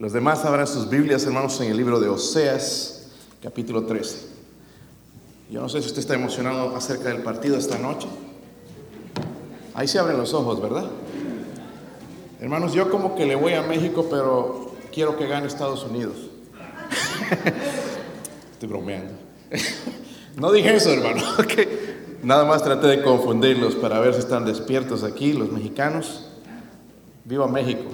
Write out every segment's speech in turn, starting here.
Los demás abran sus Biblias, hermanos, en el libro de Oseas, capítulo 13. Yo no sé si usted está emocionado acerca del partido esta noche. Ahí se abren los ojos, ¿verdad? Hermanos, yo como que le voy a México, pero quiero que gane Estados Unidos. Estoy bromeando. No dije eso, hermano. Nada más traté de confundirlos para ver si están despiertos aquí, los mexicanos. Viva México.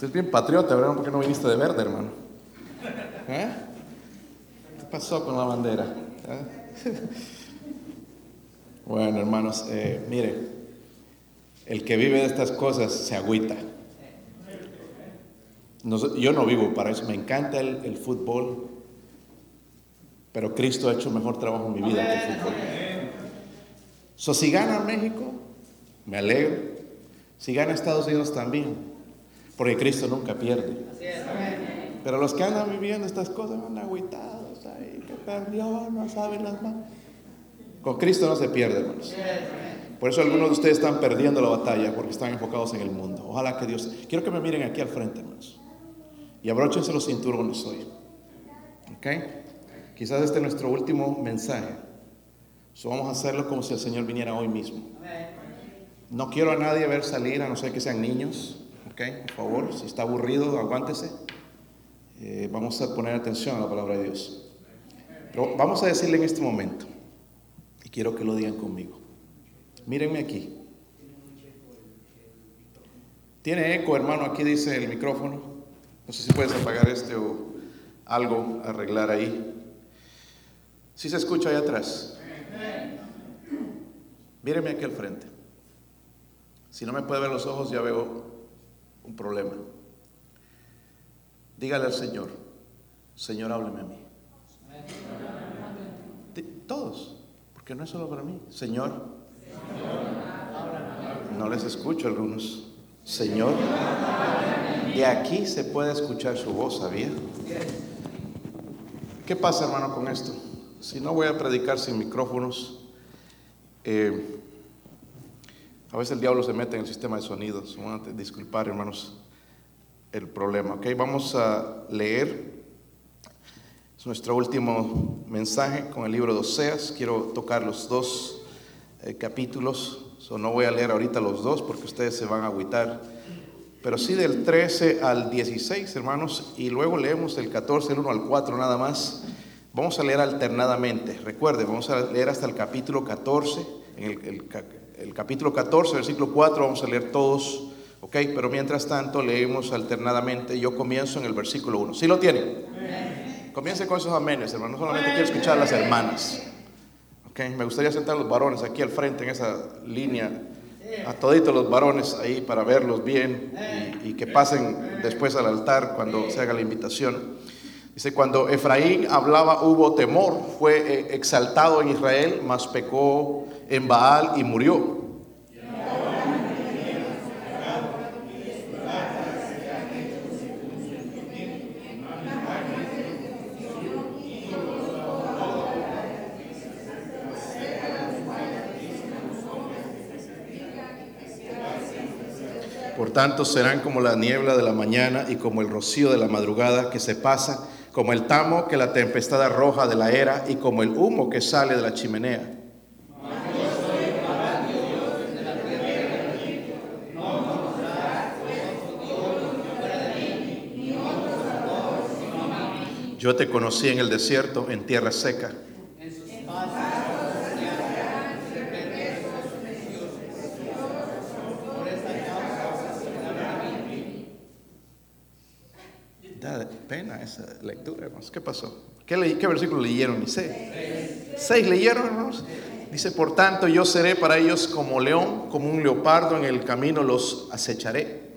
Tú es bien patriota, ¿verdad? ¿Por qué no viniste de verde, hermano? ¿Eh? ¿Qué pasó con la bandera? ¿Eh? Bueno, hermanos, eh, mire, el que vive de estas cosas se agüita. yo no vivo para eso, me encanta el, fútbol, pero Cristo ha hecho mejor trabajo en mi vida que el fútbol. So, si gana México, me alegro. Si gana Estados Unidos también, porque Cristo nunca pierde. Pero los que andan viviendo estas cosas van agüitados ahí, que perdió, no saben las manos. Con Cristo no se pierde, hermanos. Por eso algunos de ustedes están perdiendo la batalla porque están enfocados en el mundo. Ojalá que Dios. Quiero que me miren aquí al frente, hermanos. Y abróchense los cinturones hoy. ¿Ok? Quizás este es nuestro último mensaje. So vamos a hacerlo como si el Señor viniera hoy mismo. No quiero a nadie ver salir, a no ser que sean niños. Por favor, si está aburrido, aguántese. Eh, vamos a poner atención a la palabra de Dios. Pero vamos a decirle en este momento, y quiero que lo digan conmigo. Mírenme aquí. Tiene eco, hermano, aquí dice el micrófono. No sé si puedes apagar este o algo, arreglar ahí. Si se escucha ahí atrás. Míreme aquí al frente. Si no me puede ver los ojos, ya veo un problema. Dígale al Señor, Señor, hábleme a mí. Todos, porque no es solo para mí. Señor, no les escucho algunos. Señor, de aquí se puede escuchar su voz, ¿sabía? ¿Qué pasa, hermano, con esto? Si no voy a predicar sin micrófonos, eh, a veces el diablo se mete en el sistema de sonidos. Disculpar, hermanos, el problema. Ok, vamos a leer. Es nuestro último mensaje con el libro de Oseas. Quiero tocar los dos eh, capítulos. no voy a leer ahorita los dos porque ustedes se van a agüitar. Pero sí del 13 al 16, hermanos, y luego leemos el 14, el 1 al 4 nada más. Vamos a leer alternadamente. Recuerde, vamos a leer hasta el capítulo 14, en el, el el capítulo 14, versículo 4, vamos a leer todos, ¿ok? Pero mientras tanto leemos alternadamente. Yo comienzo en el versículo 1. ¿Sí lo tienen? Comience con esos amenes, hermano. No solamente quiero escuchar a las hermanas. ¿ok? Me gustaría sentar a los varones aquí al frente en esa línea. A toditos los varones ahí para verlos bien y, y que pasen después al altar cuando se haga la invitación. Cuando Efraín hablaba hubo temor, fue eh, exaltado en Israel, mas pecó en Baal y murió. Por tanto serán como la niebla de la mañana y como el rocío de la madrugada que se pasa, como el tamo que la tempestad arroja de la era y como el humo que sale de la chimenea. Yo te conocí en el desierto, en tierra seca. Da pena esa lectura, hermanos. ¿Qué pasó? ¿Qué, versículo leyeron? Seis. ¿Seis leyeron, hermanos? Dice, por tanto, yo seré para ellos como león, como un leopardo en el camino los acecharé.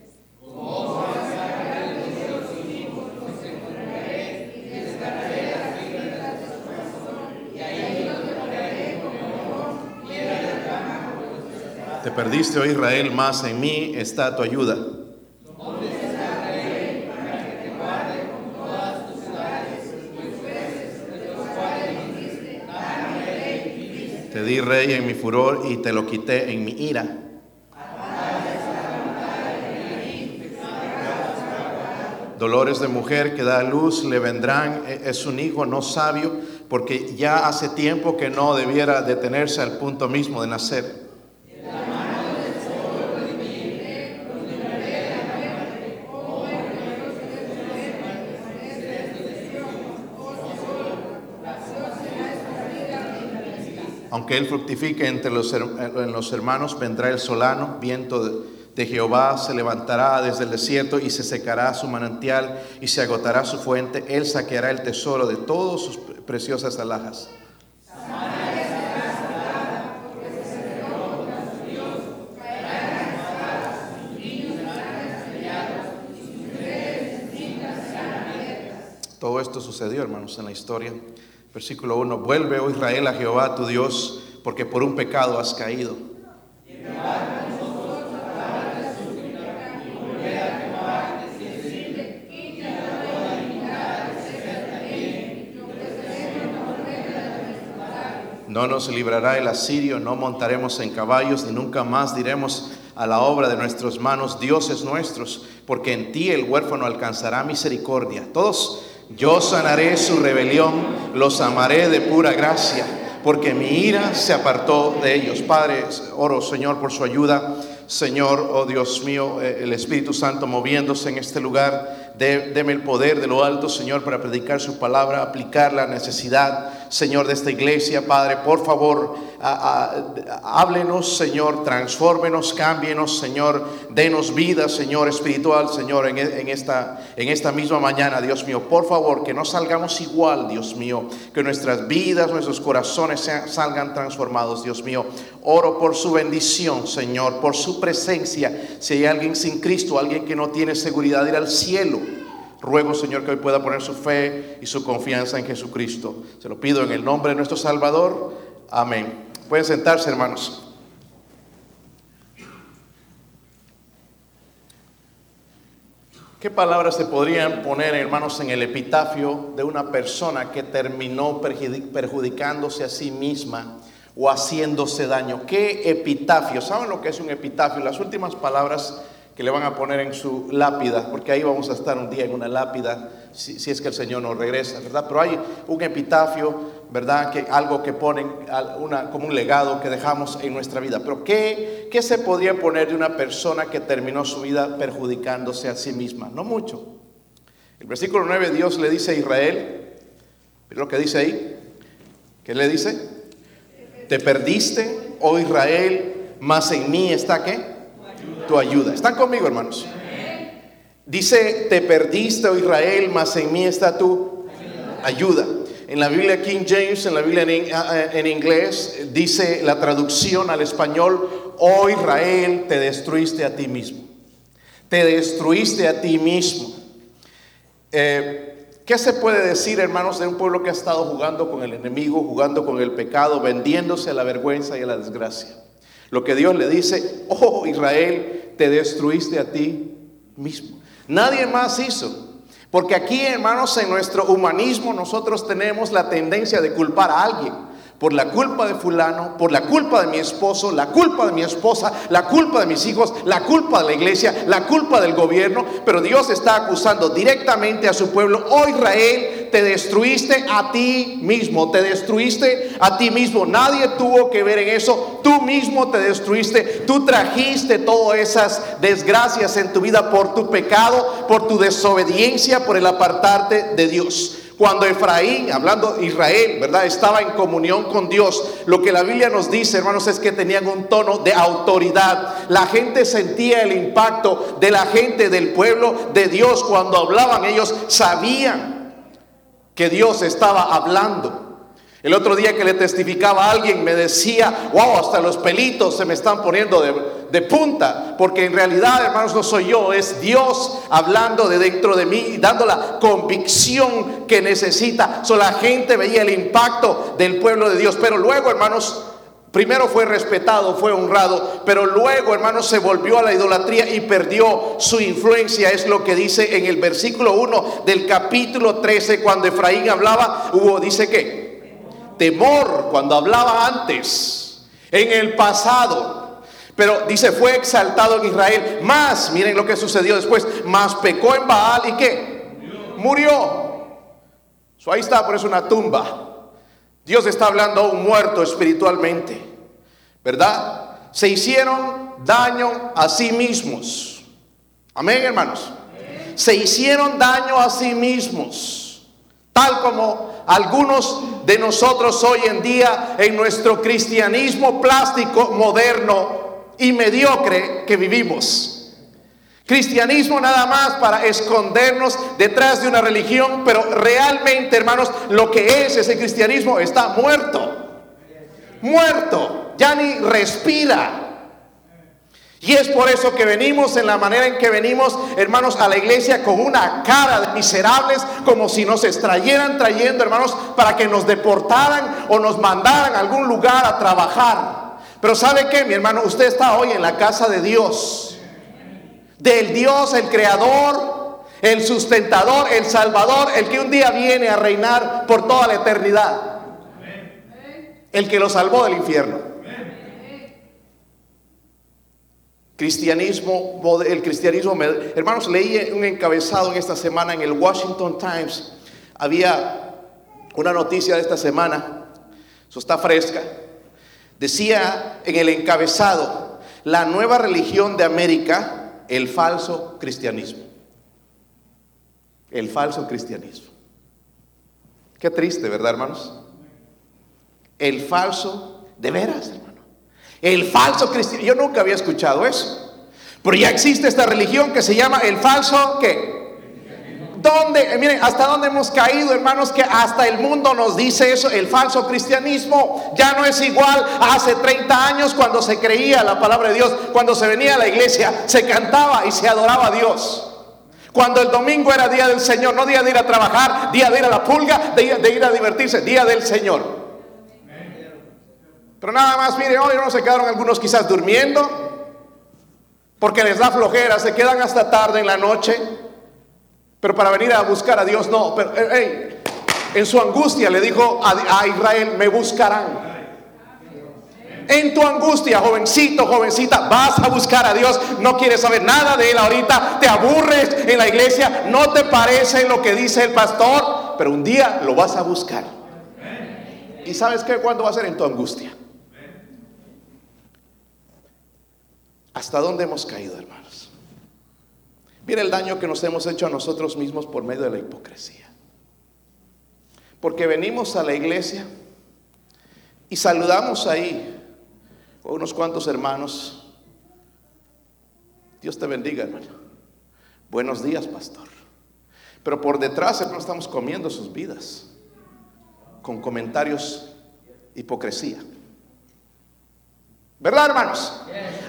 Te perdiste, oh Israel, más en mí está tu ayuda. rey en mi furor y te lo quité en mi ira. Dolores de mujer que da luz le vendrán, e-, es un hijo no sabio, porque ya hace tiempo que no debiera detenerse al punto mismo de nacer. Aunque él fructifique entre los, en los hermanos, vendrá el solano, viento de, Jehová se levantará desde el desierto y se secará su manantial y se agotará su fuente. Él saqueará el tesoro de todas sus pre- preciosas alhajas. Todo esto sucedió, hermanos, en la historia. Versículo 1, vuelve, oh Israel, a Jehová tu Dios, porque por un pecado has caído. No nos librará el asirio, no montaremos en caballos, ni nunca más diremos a la obra de nuestras manos, dioses nuestros, porque en ti el huérfano alcanzará misericordia. Todos, yo sanaré su rebelión, los amaré de pura gracia, porque mi ira se apartó de ellos. Padre, oro, Señor, por su ayuda. Señor, oh Dios mío, eh, el Espíritu Santo moviéndose en este lugar. Deme el poder de lo alto, Señor, para predicar su palabra, aplicar la necesidad, Señor, de esta iglesia. Padre, por favor, háblenos, Señor, transfórmenos, cámbienos, Señor, denos vida, Señor, espiritual, Señor, en, en esta, en esta misma mañana, Dios mío. Por favor, que no salgamos igual, Dios mío, que nuestras vidas, nuestros corazones salgan transformados, Dios mío. Oro por su bendición, Señor, por su presencia. Si hay alguien sin Cristo, alguien que no tiene seguridad de ir al cielo, ruego, Señor, que hoy pueda poner su fe y su confianza en Jesucristo. Se lo pido en el nombre de nuestro Salvador. Amén. Pueden sentarse, hermanos. ¿Qué palabras se podrían poner, hermanos, en el epitafio de una persona que terminó perjudi- perjudicándose a sí misma o haciéndose daño? ¿Qué epitafio? ¿Saben lo que es un epitafio? Las últimas palabras que le van a poner en su lápida, porque ahí vamos a estar un día en una lápida, si, si es que el Señor nos regresa, ¿verdad? Pero hay un epitafio, ¿verdad? Que algo que ponen, una, como un legado que dejamos en nuestra vida. Pero ¿qué, ¿qué se podría poner de una persona que terminó su vida perjudicándose a sí misma? No mucho. El versículo 9, Dios le dice a Israel, ¿pero lo que dice ahí? ¿Qué le dice? Te perdiste, oh Israel, mas en mí está qué? Tu ayuda. ¿Están conmigo, hermanos? Dice, te perdiste, oh Israel, mas en mí está tu ayuda. En la Biblia King James, en la Biblia en, en inglés, dice la traducción al español, oh Israel, te destruiste a ti mismo. Te destruiste a ti mismo. Eh, ¿Qué se puede decir, hermanos, de un pueblo que ha estado jugando con el enemigo, jugando con el pecado, vendiéndose a la vergüenza y a la desgracia? Lo que Dios le dice, oh Israel, te destruiste a ti mismo. Nadie más hizo. Porque aquí, hermanos, en nuestro humanismo nosotros tenemos la tendencia de culpar a alguien por la culpa de fulano, por la culpa de mi esposo, la culpa de mi esposa, la culpa de mis hijos, la culpa de la iglesia, la culpa del gobierno, pero Dios está acusando directamente a su pueblo, oh Israel, te destruiste a ti mismo, te destruiste a ti mismo, nadie tuvo que ver en eso, tú mismo te destruiste, tú trajiste todas esas desgracias en tu vida por tu pecado, por tu desobediencia, por el apartarte de Dios. Cuando Efraín, hablando Israel, ¿verdad? Estaba en comunión con Dios. Lo que la Biblia nos dice, hermanos, es que tenían un tono de autoridad. La gente sentía el impacto de la gente del pueblo de Dios. Cuando hablaban, ellos sabían que Dios estaba hablando. El otro día que le testificaba a alguien me decía, wow, hasta los pelitos se me están poniendo de, punta, porque en realidad, hermanos, no soy yo, es Dios hablando de dentro de mí dando la convicción que necesita. So, la gente veía el impacto del pueblo de Dios, pero luego, hermanos, Primero fue respetado, fue honrado, pero luego, hermanos, se volvió a la idolatría y perdió su influencia. Es lo que dice en el versículo 1 del capítulo 13, cuando Efraín hablaba, hubo, dice que, temor cuando hablaba antes, en el pasado. Pero dice, fue exaltado en Israel. Más, miren lo que sucedió después. Más pecó en Baal y qué? Murió. ahí está, por eso una tumba. Dios está hablando a un muerto espiritualmente. ¿Verdad? Se hicieron daño a sí mismos. Amén, hermanos. Se hicieron daño a sí mismos. Tal como algunos de nosotros hoy en día en nuestro cristianismo plástico moderno y mediocre que vivimos. Cristianismo nada más para escondernos detrás de una religión, pero realmente, hermanos, lo que es ese cristianismo está muerto. Muerto, ya ni respira. Y es por eso que venimos en la manera en que venimos, hermanos, a la iglesia con una cara de miserables, como si nos extrayeran trayendo, hermanos, para que nos deportaran o nos mandaran a algún lugar a trabajar. Pero ¿sabe qué, mi hermano? Usted está hoy en la casa de Dios. Del Dios, el creador, el sustentador, el salvador, el que un día viene a reinar por toda la eternidad. El que lo salvó del infierno. Cristianismo, el cristianismo, hermanos, leí un encabezado en esta semana en el Washington Times. Había una noticia de esta semana, eso está fresca Decía en el encabezado, la nueva religión de América, el falso cristianismo. El falso cristianismo. Qué triste, ¿verdad, hermanos? El falso, de veras, hermano. El falso cristianismo. Yo nunca había escuchado eso. Pero ya existe esta religión que se llama el falso, ¿qué? ¿Dónde? Eh, miren, hasta dónde hemos caído, hermanos, que hasta el mundo nos dice eso, el falso cristianismo ya no es igual a hace 30 años cuando se creía la palabra de Dios, cuando se venía a la iglesia, se cantaba y se adoraba a Dios. Cuando el domingo era día del Señor, no día de ir a trabajar, día de ir a la pulga, de, de ir a divertirse, día del Señor. Pero nada más, mire, hoy no se quedaron algunos quizás durmiendo, porque les da flojera, se quedan hasta tarde en la noche. Pero para venir a buscar a Dios, no. Pero, eh, en su angustia le dijo a, Israel, me buscarán. En tu angustia, jovencito, jovencita, vas a buscar a Dios, no quieres saber nada de Él ahorita, te aburres en la iglesia, no te parece lo que dice el pastor, pero un día lo vas a buscar. ¿Y sabes qué? ¿Cuándo va a ser en tu angustia? ¿Hasta dónde hemos caído, hermanos? Mira el daño que nos hemos hecho a nosotros mismos por medio de la hipocresía. Porque venimos a la iglesia y saludamos ahí a unos cuantos hermanos. Dios te bendiga, hermano. Buenos días, pastor. Pero por detrás no estamos comiendo sus vidas con comentarios hipocresía. ¿Verdad, hermanos?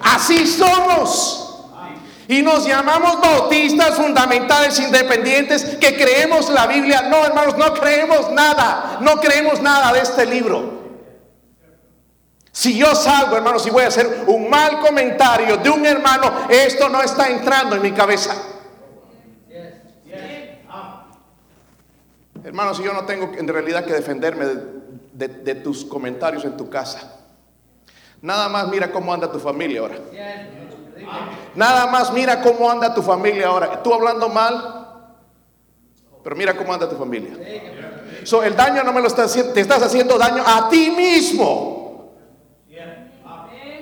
Así somos. Y nos llamamos bautistas fundamentales independientes que creemos la Biblia. No, hermanos, no creemos nada. No creemos nada de este libro. Si yo salgo, hermanos, y voy a hacer un mal comentario de un hermano, esto no está entrando en mi cabeza. Hermanos, yo no tengo en realidad que defenderme de, tus comentarios en tu casa. Nada más mira cómo anda tu familia ahora. Nada más mira cómo anda tu familia ahora. Tú hablando mal, pero mira cómo anda tu familia. So, el daño no me lo estás haciendo, te estás haciendo daño a ti mismo.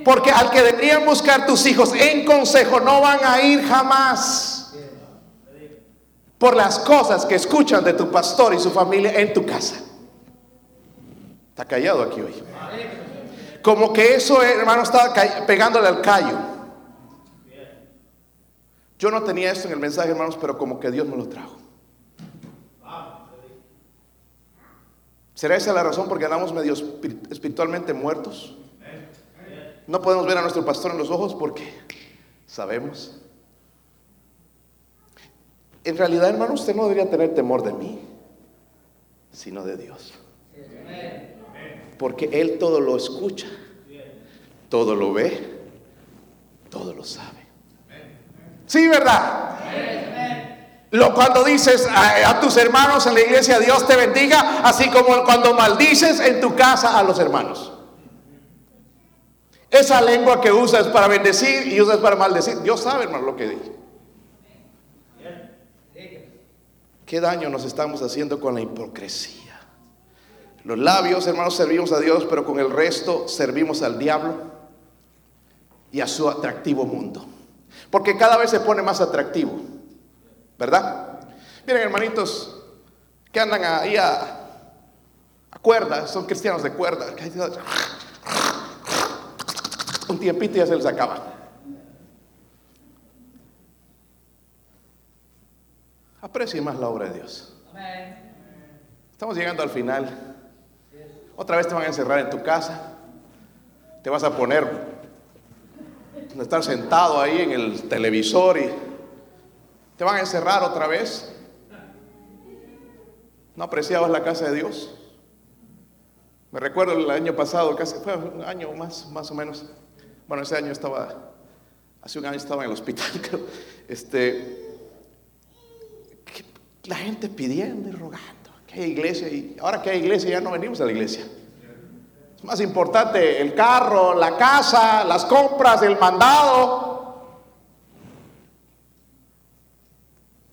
Porque al que deberían buscar tus hijos en consejo no van a ir jamás por las cosas que escuchan de tu pastor y su familia en tu casa. Está callado aquí hoy. Como que eso, hermano, está pegándole al callo. Yo no tenía esto en el mensaje, hermanos, pero como que Dios me lo trajo. ¿Será esa la razón porque andamos medio espiritualmente muertos? No podemos ver a nuestro pastor en los ojos porque sabemos. En realidad, hermano, usted no debería tener temor de mí, sino de Dios. Porque Él todo lo escucha, todo lo ve, todo lo sabe. Sí, ¿verdad? Lo cuando dices a, tus hermanos en la iglesia, Dios te bendiga, así como cuando maldices en tu casa a los hermanos. Esa lengua que usas para bendecir y usas para maldecir. Dios sabe, hermano, lo que dije. ¿Qué daño nos estamos haciendo con la hipocresía? Los labios, hermanos, servimos a Dios, pero con el resto servimos al diablo y a su atractivo mundo. Porque cada vez se pone más atractivo, ¿verdad? Miren, hermanitos, que andan ahí a, a cuerda, son cristianos de cuerda. Un tiempito ya se les acaba. Aprecie más la obra de Dios. Estamos llegando al final. Otra vez te van a encerrar en tu casa. Te vas a poner, estar sentado ahí en el televisor y te van a encerrar otra vez. ¿No apreciabas la casa de Dios? Me recuerdo el año pasado, casi fue un año más, más o menos. Bueno, ese año estaba, hace un año estaba en el hospital, este, la gente pidiendo y rogando que hay iglesia y ahora que hay iglesia ya no venimos a la iglesia. Es más importante el carro, la casa, las compras, el mandado.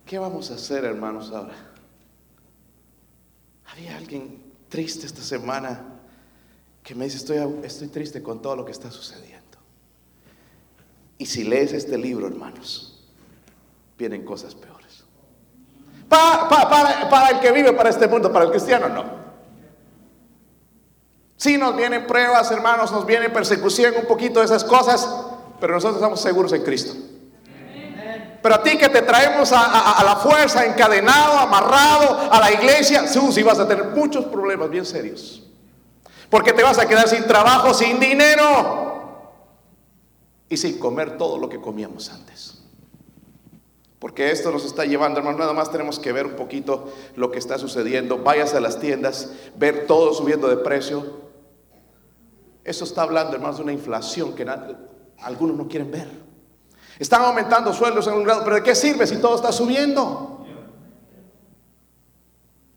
¿Qué vamos a hacer, hermanos, ahora? Había alguien triste esta semana que me dice, estoy, estoy triste con todo lo que está sucediendo. Y si lees este libro, hermanos, vienen cosas peores. Para, el que vive para este mundo, para el cristiano no. Sí nos vienen pruebas, hermanos, nos viene persecución, un poquito de esas cosas, pero nosotros estamos seguros en Cristo. Pero a ti que te traemos a, la fuerza, encadenado, amarrado a la iglesia, sí, vas a tener muchos problemas bien serios. Porque te vas a quedar sin trabajo, sin dinero y sin comer todo lo que comíamos antes. Porque esto nos está llevando, hermano, nada más tenemos que ver un poquito lo que está sucediendo. Vayas a las tiendas, ver todo subiendo de precio. Eso está hablando, hermanos, de una inflación que algunos no quieren ver. Están aumentando sueldos en un grado, pero ¿de qué sirve si todo está subiendo?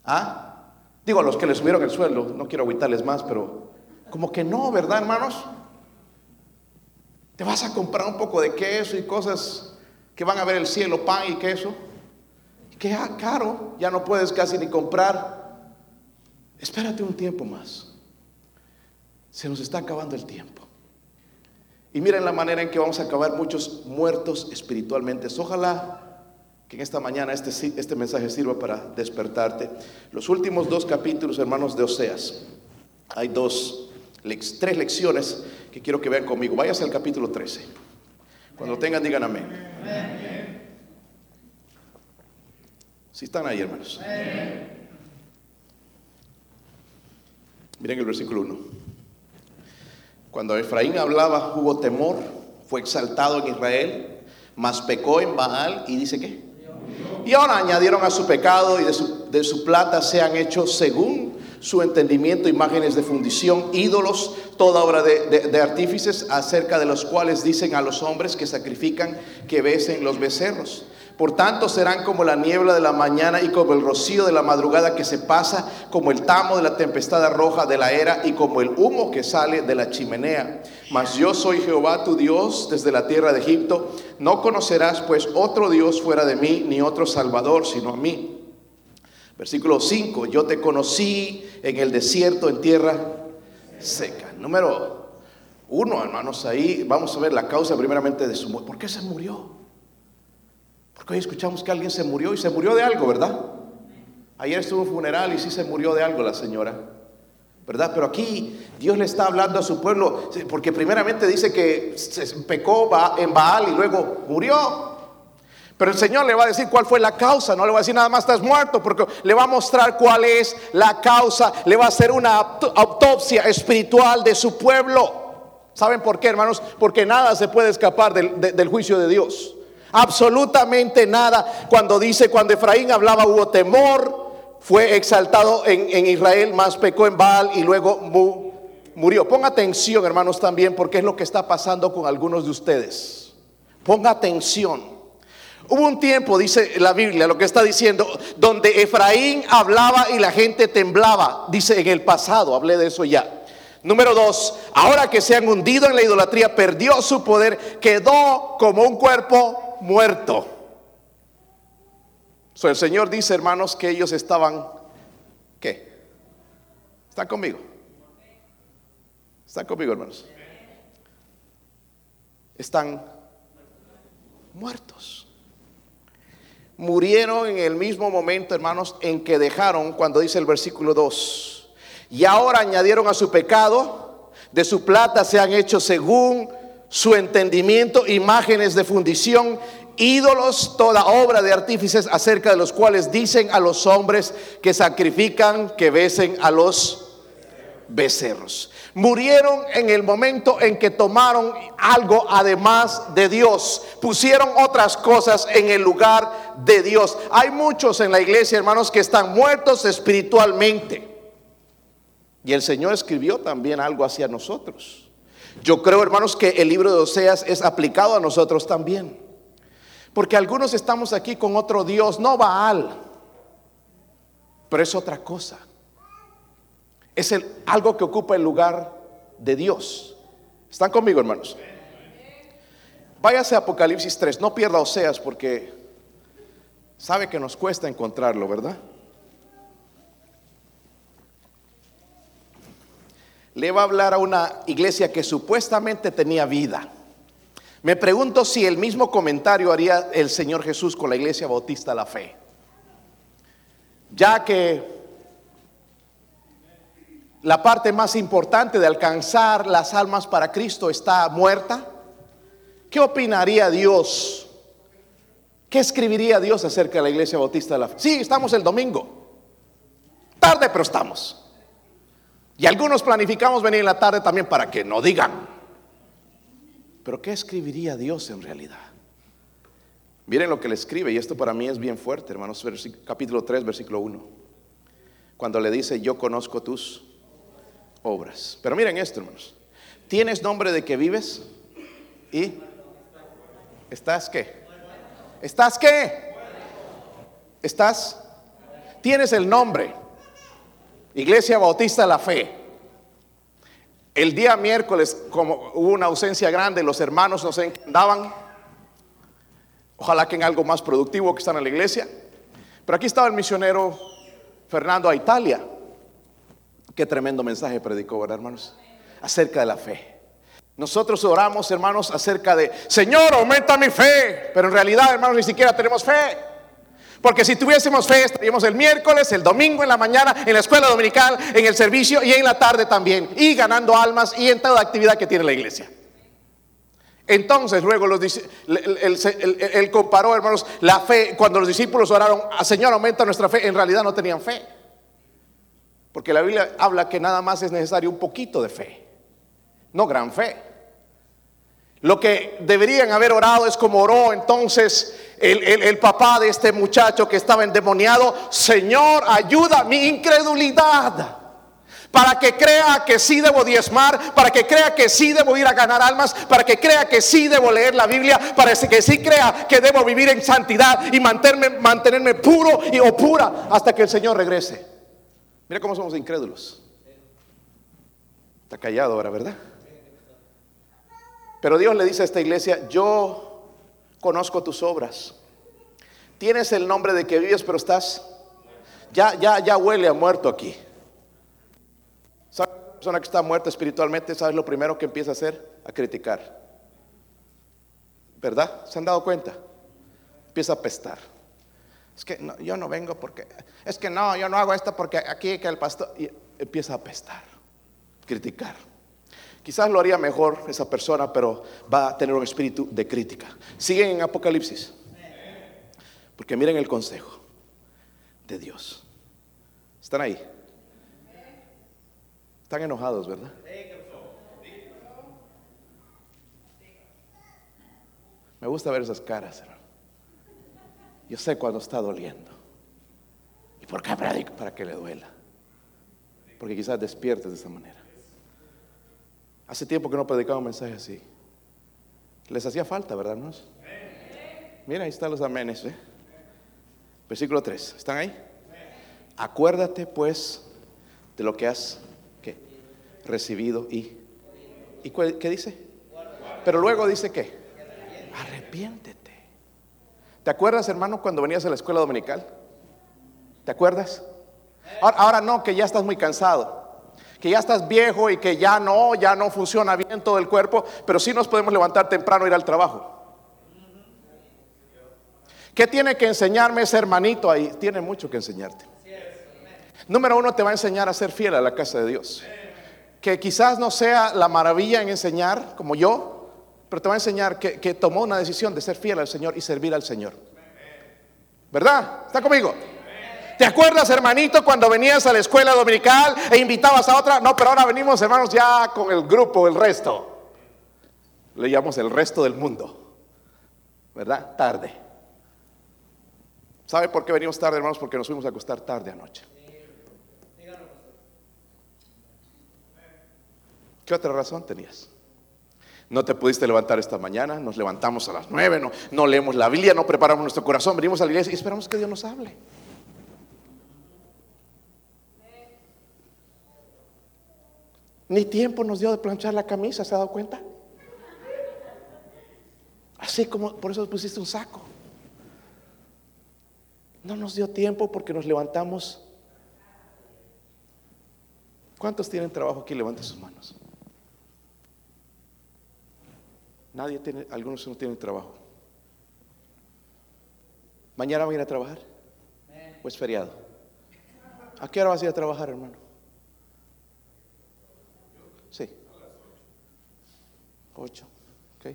¿Ah? Digo, a los que les subieron el sueldo, no quiero agüitarles más, pero como que no, ¿verdad, hermanos? Te vas a comprar un poco de queso y cosas que van a ver el cielo, pan y queso, que caro, ya no puedes casi ni comprar. Espérate un tiempo más. Se nos está acabando el tiempo. Y miren la manera en que vamos a acabar muchos muertos espiritualmente. Ojalá que en esta mañana este, este mensaje sirva para despertarte. Los últimos dos capítulos, hermanos, de Oseas. Hay dos, tres lecciones que quiero que vean conmigo. Váyase al capítulo 13. Cuando tengan, digan amén. Si están ahí, hermanos. Miren el versículo 1. Cuando Efraín hablaba, hubo temor, fue exaltado en Israel, mas pecó en Baal y dice que. Y ahora añadieron a su pecado y de su, de su plata se han hecho según su entendimiento, imágenes de fundición, ídolos, toda obra de, artífices, acerca de los cuales dicen a los hombres que sacrifican que besen los becerros. Por tanto serán como la niebla de la mañana y como el rocío de la madrugada que se pasa, como el tamo de la tempestad roja de la era y como el humo que sale de la chimenea. Mas yo soy Jehová tu Dios desde la tierra de Egipto. No conocerás pues otro Dios fuera de mí, ni otro Salvador sino a mí. Versículo 5, yo te conocí en el desierto, en tierra seca. Número uno, hermanos, ahí vamos a ver la causa primeramente de su muerte. ¿Por qué se murió? Porque hoy escuchamos que alguien se murió y se murió de algo, ¿verdad? Ayer estuvo un funeral y sí se murió de algo la señora, ¿verdad? Pero aquí Dios le está hablando a su pueblo, porque primeramente dice que se pecó en Baal y luego murió. Pero el Señor le va a decir cuál fue la causa, no le va a decir nada más estás muerto, porque le va a mostrar cuál es la causa, le va a hacer una autopsia espiritual de su pueblo. ¿Saben por qué, hermanos? Porque nada se puede escapar del, juicio de Dios. Absolutamente nada. Cuando dice, cuando Efraín hablaba hubo temor, fue exaltado en, Israel, más pecó en Baal y luego murió. Ponga atención, hermanos, también, porque es lo que está pasando con algunos de ustedes. Ponga atención. Hubo un tiempo, dice la Biblia, lo que está diciendo, donde Efraín hablaba y la gente temblaba, dice en el pasado, hablé de eso ya, Número dos, ahora que se han hundido en la idolatría, perdió su poder, quedó como un cuerpo muerto. So, el Señor dice, hermanos, que ellos estaban, ¿qué? ¿Están conmigo? ¿Están conmigo, hermanos? Están muertos. Murieron en el mismo momento, hermanos, en que dejaron, cuando dice el versículo 2, y ahora añadieron a su pecado, de su plata se han hecho según su entendimiento imágenes de fundición, ídolos, toda obra de artífices acerca de los cuales dicen a los hombres que sacrifican, que besen a los becerros. Murieron en el momento en que tomaron algo además de Dios. Pusieron otras cosas en el lugar de Dios. Hay muchos en la iglesia, hermanos, que están muertos espiritualmente. Y el Señor escribió también algo hacia nosotros. Yo creo, hermanos, que el libro de Oseas es aplicado a nosotros también. Porque algunos estamos aquí con otro Dios, no Baal, pero es otra cosa. Es el, algo que ocupa el lugar de Dios. ¿Están conmigo, hermanos? Váyase a Apocalipsis 3, no pierda Oseas porque sabe que nos cuesta encontrarlo, ¿verdad? Le va a hablar a una iglesia que supuestamente tenía vida. Me pregunto si el mismo comentario haría el Señor Jesús con la iglesia bautista La Fe. Ya que la parte más importante de alcanzar las almas para Cristo está muerta, ¿qué opinaría Dios? ¿Qué escribiría Dios acerca de la iglesia bautista de la fe? Sí, estamos el domingo. Tarde, pero estamos. Y algunos planificamos venir en la tarde también para que no digan. Pero ¿qué escribiría Dios en realidad? Miren lo que le escribe, y esto para mí es bien fuerte, hermanos, capítulo 3, versículo 1. Cuando le dice, yo conozco tus obras. Pero miren esto, hermanos. ¿Tienes nombre de que vives? ¿Y? ¿Estás qué? ¿Estás qué? ¿Estás? Tienes el nombre. Iglesia Bautista La Fe. El día miércoles, como hubo una ausencia grande, los hermanos nos encantaban. Ojalá que en algo más productivo que están en la iglesia. Pero aquí estaba el misionero Fernando a Italia. Qué tremendo mensaje predicó, ¿verdad, hermanos? Acerca de la fe. Nosotros oramos, hermanos, acerca de, Señor, aumenta mi fe. Pero en realidad, hermanos, ni siquiera tenemos fe. Porque si tuviésemos fe, estaríamos el miércoles, el domingo en la mañana, en la escuela dominical, en el servicio y en la tarde también. Y ganando almas y en toda actividad que tiene la iglesia. Entonces, luego los, él, comparó, hermanos, la fe, cuando los discípulos oraron, ah, Señor, aumenta nuestra fe, en realidad no tenían fe. Porque la Biblia habla que nada más es necesario un poquito de fe, no gran fe. Lo que deberían haber orado es como oró entonces el, papá de este muchacho que estaba endemoniado. Señor, ayuda mi incredulidad. Para que crea que sí debo diezmar, para que crea que sí debo ir a ganar almas, para que crea que sí debo leer la Biblia, para que sí crea que debo vivir en santidad y mantenerme, puro y o pura hasta que el Señor regrese. Mira cómo somos incrédulos. Está callado ahora, ¿verdad? Pero Dios le dice a esta iglesia, yo conozco tus obras. Tienes el nombre de que vives, pero estás, ya, ya, ya huele a muerto aquí. ¿Sabes? Una persona que está muerta espiritualmente, ¿sabes lo primero que empieza a hacer? A criticar. ¿Verdad? ¿Se han dado cuenta? Empieza a pestar. Es que yo no vengo porque, es que no, yo no hago esto porque aquí que el pastor, y empieza a pestar, criticar. Quizás lo haría mejor esa persona, pero va a tener un espíritu de crítica. Siguen en Apocalipsis. Porque miren el consejo de Dios. ¿Están ahí? Están enojados, ¿verdad? Me gusta ver esas caras, hermano. Yo sé cuando está doliendo. ¿Y por qué predico? Para que le duela. Porque quizás despiertes de esa manera. Hace tiempo que no predicaba un mensaje así. Les hacía falta, ¿verdad, hermanos? Mira, ahí están los amenes. ¿eh? Versículo 3. ¿Están ahí? Acuérdate, pues, de lo que has recibido y... ¿Y qué dice? Pero luego dice que arrepiéntete. ¿Te acuerdas, hermano, cuando venías a la escuela dominical? ¿Te acuerdas? Ahora, ahora, no, que ya estás muy cansado, que ya estás viejo y que ya no, ya no funciona bien todo el cuerpo, pero sí nos podemos levantar temprano e ir al trabajo. ¿Qué tiene que enseñarme ese hermanito ahí? Tiene mucho que enseñarte. Número uno, te va a enseñar a ser fiel a la casa de Dios. Que quizás no sea la maravilla en enseñar como yo, pero te va a enseñar que, que tomó una decisión de ser fiel al Señor y servir al Señor. ¿Verdad? ¿Está conmigo? ¿Te acuerdas, hermanito, cuando venías a la escuela dominical e invitabas a otra? No, pero ahora venimos, hermanos, ya con el grupo, el resto. Le llamamos el resto del mundo. ¿Verdad? Tarde. ¿Sabe por qué venimos tarde, hermanos? Porque nos fuimos a acostar tarde anoche. ¿Qué otra razón tenías? No te pudiste levantar esta mañana, nos levantamos a las nueve, no, no leemos la Biblia, no preparamos nuestro corazón, venimos a la iglesia y esperamos que Dios nos hable. Ni tiempo nos dio de planchar la camisa, ¿se ha dado cuenta? Así como, por eso pusiste un saco. No nos dio tiempo porque nos levantamos. ¿Cuántos tienen trabajo aquí? Levanten sus manos. Nadie tiene, algunos no tienen trabajo. ¿Mañana van a ir a trabajar? ¿O es feriado? ¿A qué hora vas a ir a trabajar, hermano? Sí. Ocho. Ok.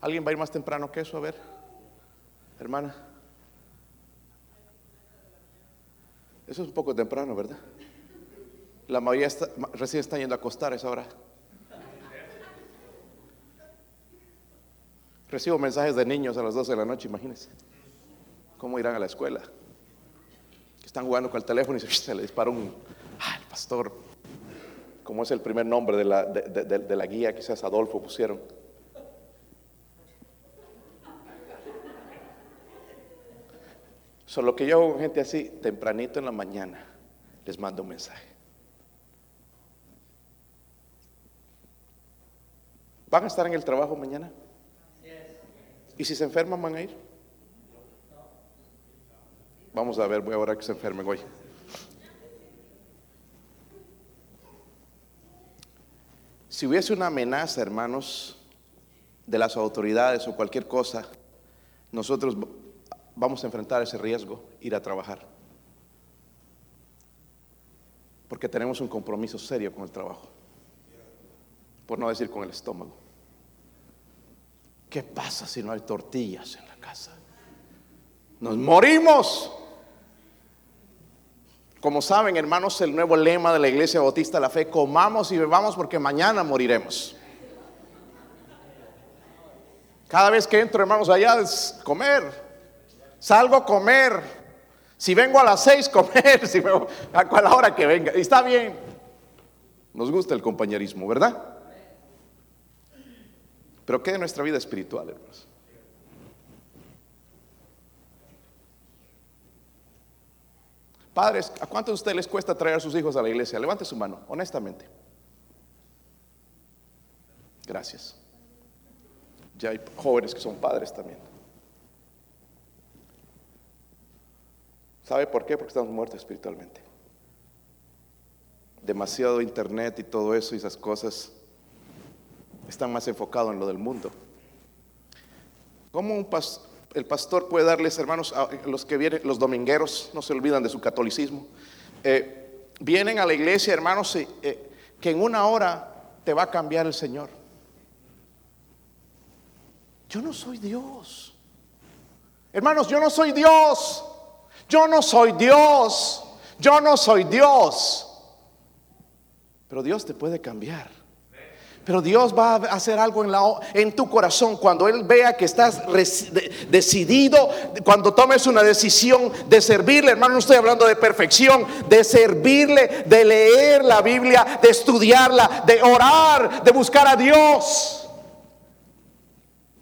¿Alguien va a ir más temprano que eso? A ver, hermana. Eso es un poco temprano, ¿verdad? La mayoría recién está yendo a acostar a esa hora. Recibo mensajes de niños a las 12 de la noche, imagínense. ¿Cómo irán a la escuela? Están jugando con el teléfono y se, le dispara un... Ah, el pastor. Como es el primer nombre de la, de la guía, quizás Adolfo pusieron. Solo que yo hago con gente así, tempranito en la mañana, les mando un mensaje. ¿Van a estar en el trabajo mañana? ¿Y si se enferman van a ir? Vamos a ver, voy a orar que se enfermen hoy. Si hubiese una amenaza, hermanos, de las autoridades o cualquier cosa, nosotros vamos a enfrentar ese riesgo, ir a trabajar. Porque tenemos un compromiso serio con el trabajo. Por no decir con el estómago. ¿Qué pasa si no hay tortillas en la casa? Nos morimos. Como saben, hermanos, el nuevo lema de la Iglesia Bautista la Fe, comamos y bebamos porque mañana moriremos. Cada vez que entro, hermanos, allá es comer. Salgo a comer. Si vengo a las seis, comer. Si a la hora que venga. Y está bien. Nos gusta el compañerismo, ¿verdad? Pero ¿qué de nuestra vida espiritual, hermanos? Padres, ¿a cuántos de ustedes les cuesta traer a sus hijos a la iglesia? Levante su mano, honestamente. Gracias. Ya hay jóvenes que son padres también. ¿Sabe por qué? Porque estamos muertos espiritualmente. Demasiado internet y todo eso y esas cosas están más enfocados en lo del mundo. ¿Cómo el pastor puede darles, hermanos, a los que vienen, los domingueros, no se olvidan de su catolicismo, eh, vienen a la iglesia, hermanos, eh, que en una hora te va a cambiar el Señor? Yo no soy Dios. Hermanos, yo no soy Dios. Yo no soy Dios. Yo no soy Dios. Pero Dios te puede cambiar. Pero Dios va a hacer algo en, tu corazón cuando Él vea que estás decidido, cuando tomes una decisión de servirle, hermano, no estoy hablando de perfección, de servirle, de leer la Biblia, de estudiarla, de orar, de buscar a Dios.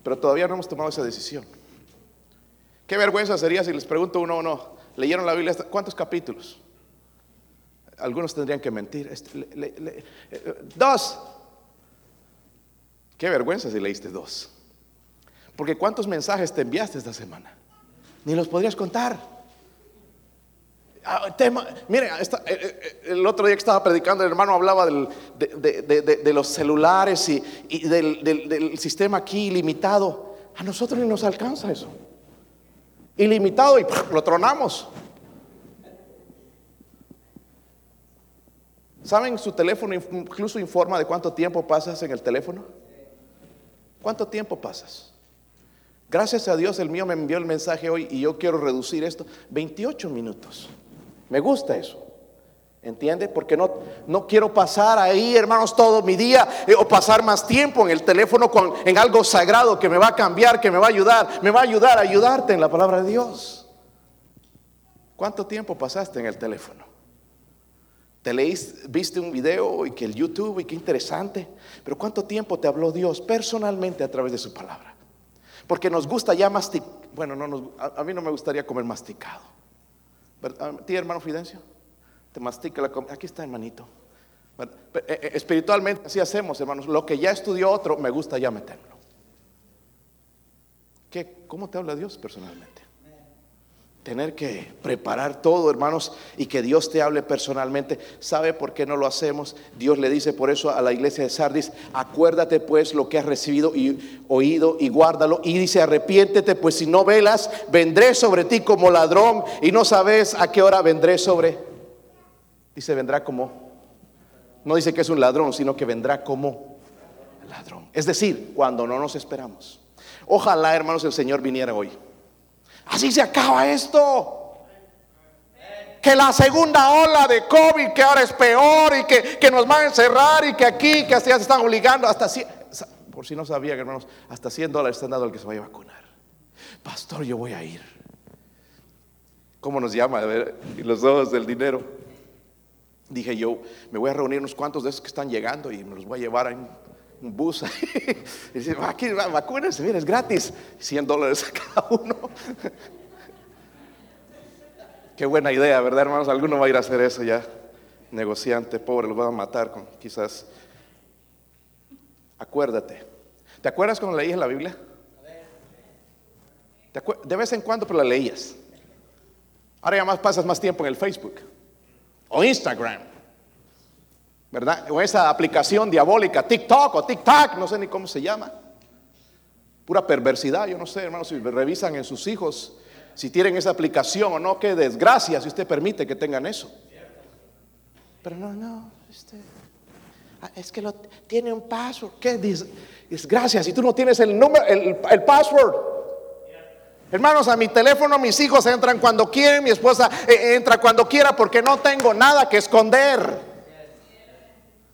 Pero todavía no hemos tomado esa decisión. Qué vergüenza sería si les pregunto uno o no, ¿leyeron la Biblia? ¿Cuántos capítulos? algunos tendrían que mentir. Este, eh, dos. Qué vergüenza si leíste dos. Porque ¿cuántos mensajes te enviaste esta semana? Ni los podrías contar. Ah, mire, eh, eh, el otro día que estaba predicando, el hermano hablaba de, los celulares y, del, del, sistema aquí ilimitado. A nosotros ni nos alcanza eso. Ilimitado y lo tronamos. ¿Saben? Su teléfono incluso informa de cuánto tiempo pasas en el teléfono. ¿Cuánto tiempo pasas? Gracias a Dios el mío me envió el mensaje hoy y yo quiero reducir esto. 28 minutos. Me gusta eso. ¿Entiende? Porque no, no quiero pasar ahí, hermanos, todo mi día eh, o pasar más tiempo en el teléfono con, en algo sagrado que me va a cambiar, que me va a ayudar, me va a ayudar a ayudarte en la palabra de Dios. ¿Cuánto tiempo pasaste en el teléfono? Te leíste, viste un video y que el YouTube y qué interesante, pero ¿cuánto tiempo te habló Dios personalmente a través de su palabra? Porque nos gusta ya masticar, bueno, no a, a mí no me gustaría comer masticado. ¿A ti, hermano Fidencio? Te mastica la comida. Aquí está, hermanito. Eh, eh, espiritualmente así hacemos, hermanos. Lo que ya estudió otro, me gusta ya meterlo. ¿Qué, ¿Cómo te habla Dios personalmente? Tener que preparar todo, hermanos, y que Dios te hable personalmente. ¿Sabe por qué no lo hacemos? Dios le dice por eso a la iglesia de Sardis, acuérdate pues lo que has recibido y oído y guárdalo. Y dice, arrepiéntete, pues si no velas, vendré sobre ti como ladrón y no sabes a qué hora vendré sobre. Dice, vendrá como. No dice que es un ladrón, sino que vendrá como ladrón. Es decir, cuando no nos esperamos. Ojalá, hermanos, el Señor viniera hoy. Así se acaba esto. Que la segunda ola de COVID, que ahora es peor y que, nos van a encerrar y que aquí, que hasta ya se están obligando, hasta por si no sabían, hermanos, hasta 100 dólares están dando al que se vaya a vacunar. Pastor, yo voy a ir. ¿Cómo nos llama? Y los ojos del dinero. Dije yo, me voy a reunir unos cuantos de esos que están llegando y me los voy a llevar en un bus. y dice, aquí vacúnense, es gratis. 100 dólares a cada uno. Qué buena idea, ¿verdad, hermanos? Alguno va a ir a hacer eso ya. Negociante, pobre, lo van a matar con quizás. Acuérdate. ¿Te acuerdas cuando leías la Biblia? De vez en cuando, pero la leías. Ahora ya más pasas más tiempo en el Facebook o Instagram. O esa aplicación diabólica, TikTok o TikTok, no sé ni cómo se llama. Pura perversidad, yo no sé, hermanos, si revisan en sus hijos si tienen esa aplicación o no, qué desgracia si usted permite que tengan eso. Pero no, no, este, ah, es que lo, tiene un password, qué desgracia si tú no tienes el número, el, el password. Hermanos, a mi teléfono mis hijos entran cuando quieren, mi esposa eh, entra cuando quiera porque no tengo nada que esconder.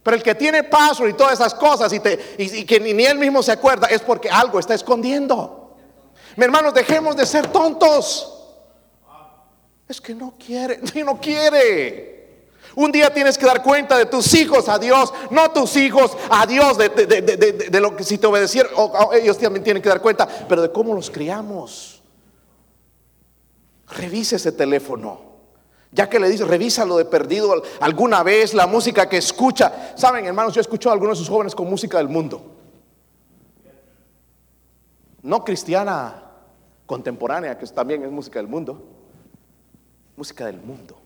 Pero el que tiene paso y todas esas cosas y, que ni, él mismo se acuerda es porque algo está escondiendo. Mi hermanos, dejemos de ser tontos. Es que no quiere, no quiere. Un día tienes que dar cuenta de tus hijos a Dios, no tus hijos a Dios, de, lo que si te obedecieron, ellos también tienen que dar cuenta, pero de cómo los criamos. Revise ese teléfono. Ya que le dice, revísalo de perdido alguna vez, la música que escucha. Saben, hermanos, yo he escuchado a algunos de sus jóvenes con música del mundo. No cristiana contemporánea, que también es música del mundo. Música del mundo.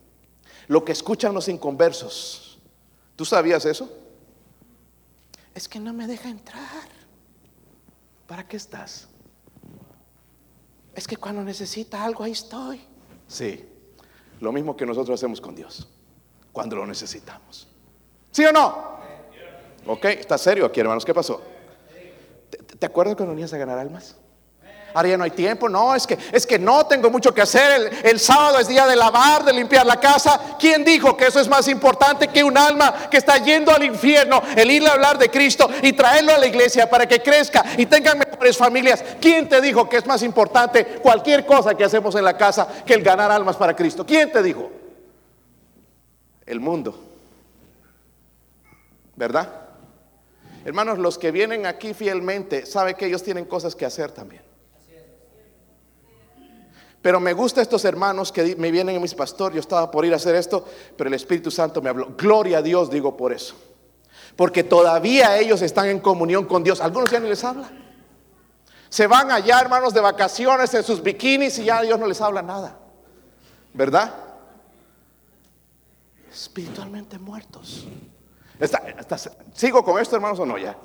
Lo que escuchan los inconversos. ¿Tú sabías eso? Es que no me deja entrar. ¿Para qué estás? Es que cuando necesita algo, ahí estoy. Sí. Lo mismo que nosotros hacemos con Dios cuando lo necesitamos. ¿Sí o no? Ok, está serio aquí, hermanos. ¿Qué pasó? ¿Te, acuerdas cuando venías a ganar almas? Ahora ya no hay tiempo, no, es que, es que no tengo mucho que hacer. El, sábado es día de lavar, de limpiar la casa. ¿Quién dijo que eso es más importante que un alma que está yendo al infierno? El ir a hablar de Cristo y traerlo a la iglesia para que crezca y tengan mejores familias. ¿Quién te dijo que es más importante cualquier cosa que hacemos en la casa que el ganar almas para Cristo? ¿Quién te dijo? El mundo. ¿Verdad? Hermanos, los que vienen aquí fielmente, saben que ellos tienen cosas que hacer también. Pero me gusta estos hermanos que me vienen a mis pastor, yo estaba por ir a hacer esto, pero el Espíritu Santo me habló. Gloria a Dios, digo por eso. Porque todavía ellos están en comunión con Dios. Algunos ya no les habla. Se van allá, hermanos, de vacaciones en sus bikinis y ya Dios no les habla nada. ¿Verdad? Espiritualmente muertos. ¿Sigo con esto, hermanos, o no ya?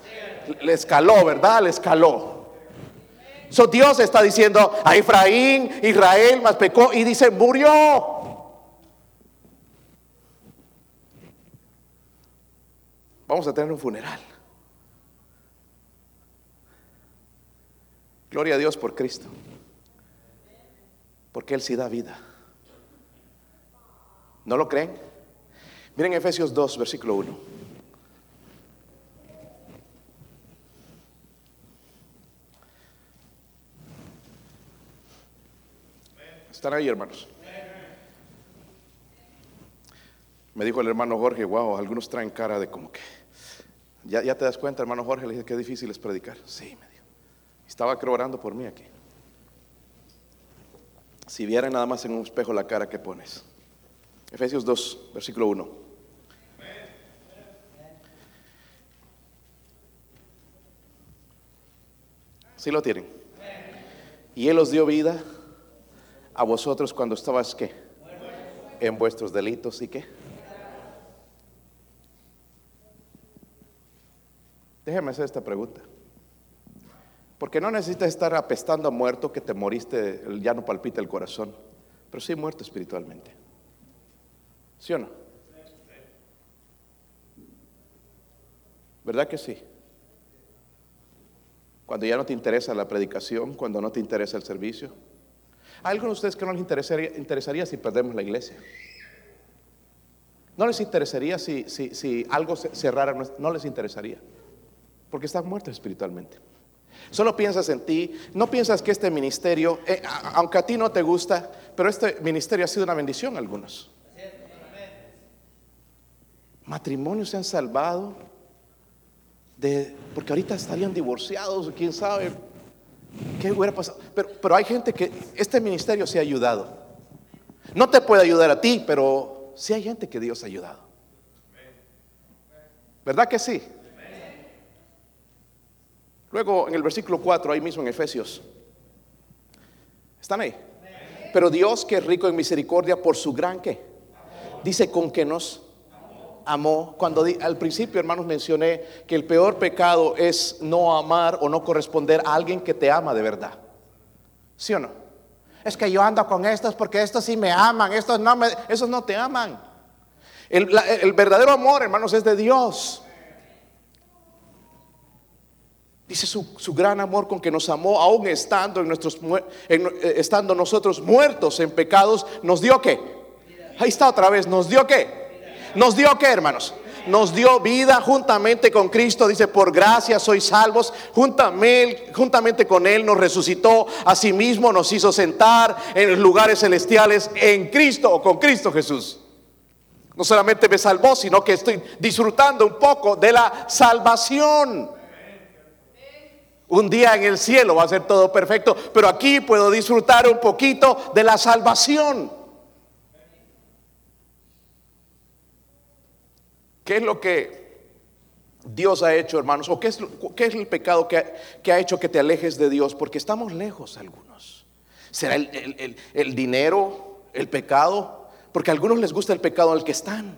Le escaló, ¿verdad? Le escaló. So Dios está diciendo a Efraín, Israel más pecó y dice, murió. Vamos a tener un funeral. Gloria a Dios por Cristo. Porque Él sí da vida. ¿No lo creen? Miren Efesios 2, versículo 1. ¿Están ahí, hermanos? Me dijo el hermano Jorge, wow, algunos traen cara de como que... Ya, ya te das cuenta, hermano Jorge, le dije, qué difícil es predicar. Sí, me dijo. Estaba creo orando por mí aquí. Si vieran nada más en un espejo la cara que pones. Efesios 2, versículo 1. ¿Sí lo tienen? Y Él os dio vida a vosotros cuando estabas qué? En vuestros delitos y qué? Déjame hacer esta pregunta. Porque no necesitas estar apestando a muerto que te moriste, ya no palpita el corazón, pero sí muerto espiritualmente. ¿Sí o no? ¿Verdad que sí? Cuando ya no te interesa la predicación, cuando no te interesa el servicio. ¿Hay algunos de ustedes que no les interesaría, si perdemos la iglesia? ¿No les interesaría si, si, algo cerrara? No les interesaría. Porque están muertos espiritualmente. Solo piensas en ti, no piensas que este ministerio, eh, aunque a ti no te gusta, pero este ministerio ha sido una bendición a algunos. Matrimonios se han salvado de, porque ahorita estarían divorciados, quién sabe qué hubiera pasado. Pero, pero hay gente que este ministerio se ha ayudado. No te puede ayudar a ti, pero sí hay gente que Dios ha ayudado. ¿Verdad que sí? Luego en el versículo 4, ahí mismo en Efesios. ¿Están ahí? Pero Dios que es rico en misericordia por su gran que dice con que nos amó. Cuando al principio, hermanos, mencioné que el peor pecado es no amar o no corresponder a alguien que te ama de verdad. ¿Sí o no? Es que yo ando con estos porque estos sí me aman, estos no, me, esos no te aman. El, verdadero amor, hermanos, es de Dios. Dice su, gran amor con que nos amó, aún estando, en nuestros, eh, estando nosotros muertos en pecados, nos dio qué. Ahí está otra vez, nos dio qué. Nos dio qué, hermanos. Nos dio vida juntamente con Cristo. Dice, por gracia sois salvos. Juntamente, juntamente con Él nos resucitó. Asimismo nos hizo sentar en los lugares celestiales en Cristo o con Cristo Jesús. No solamente me salvó, sino que estoy disfrutando un poco de la salvación. Un día en el cielo va a ser todo perfecto, pero aquí puedo disfrutar un poquito de la salvación. ¿Qué es lo que Dios ha hecho, hermanos? ¿O qué es, qué es el pecado que, ha hecho que te alejes de Dios? Porque estamos lejos algunos. ¿Será el, el dinero, el pecado? Porque a algunos les gusta el pecado al que están.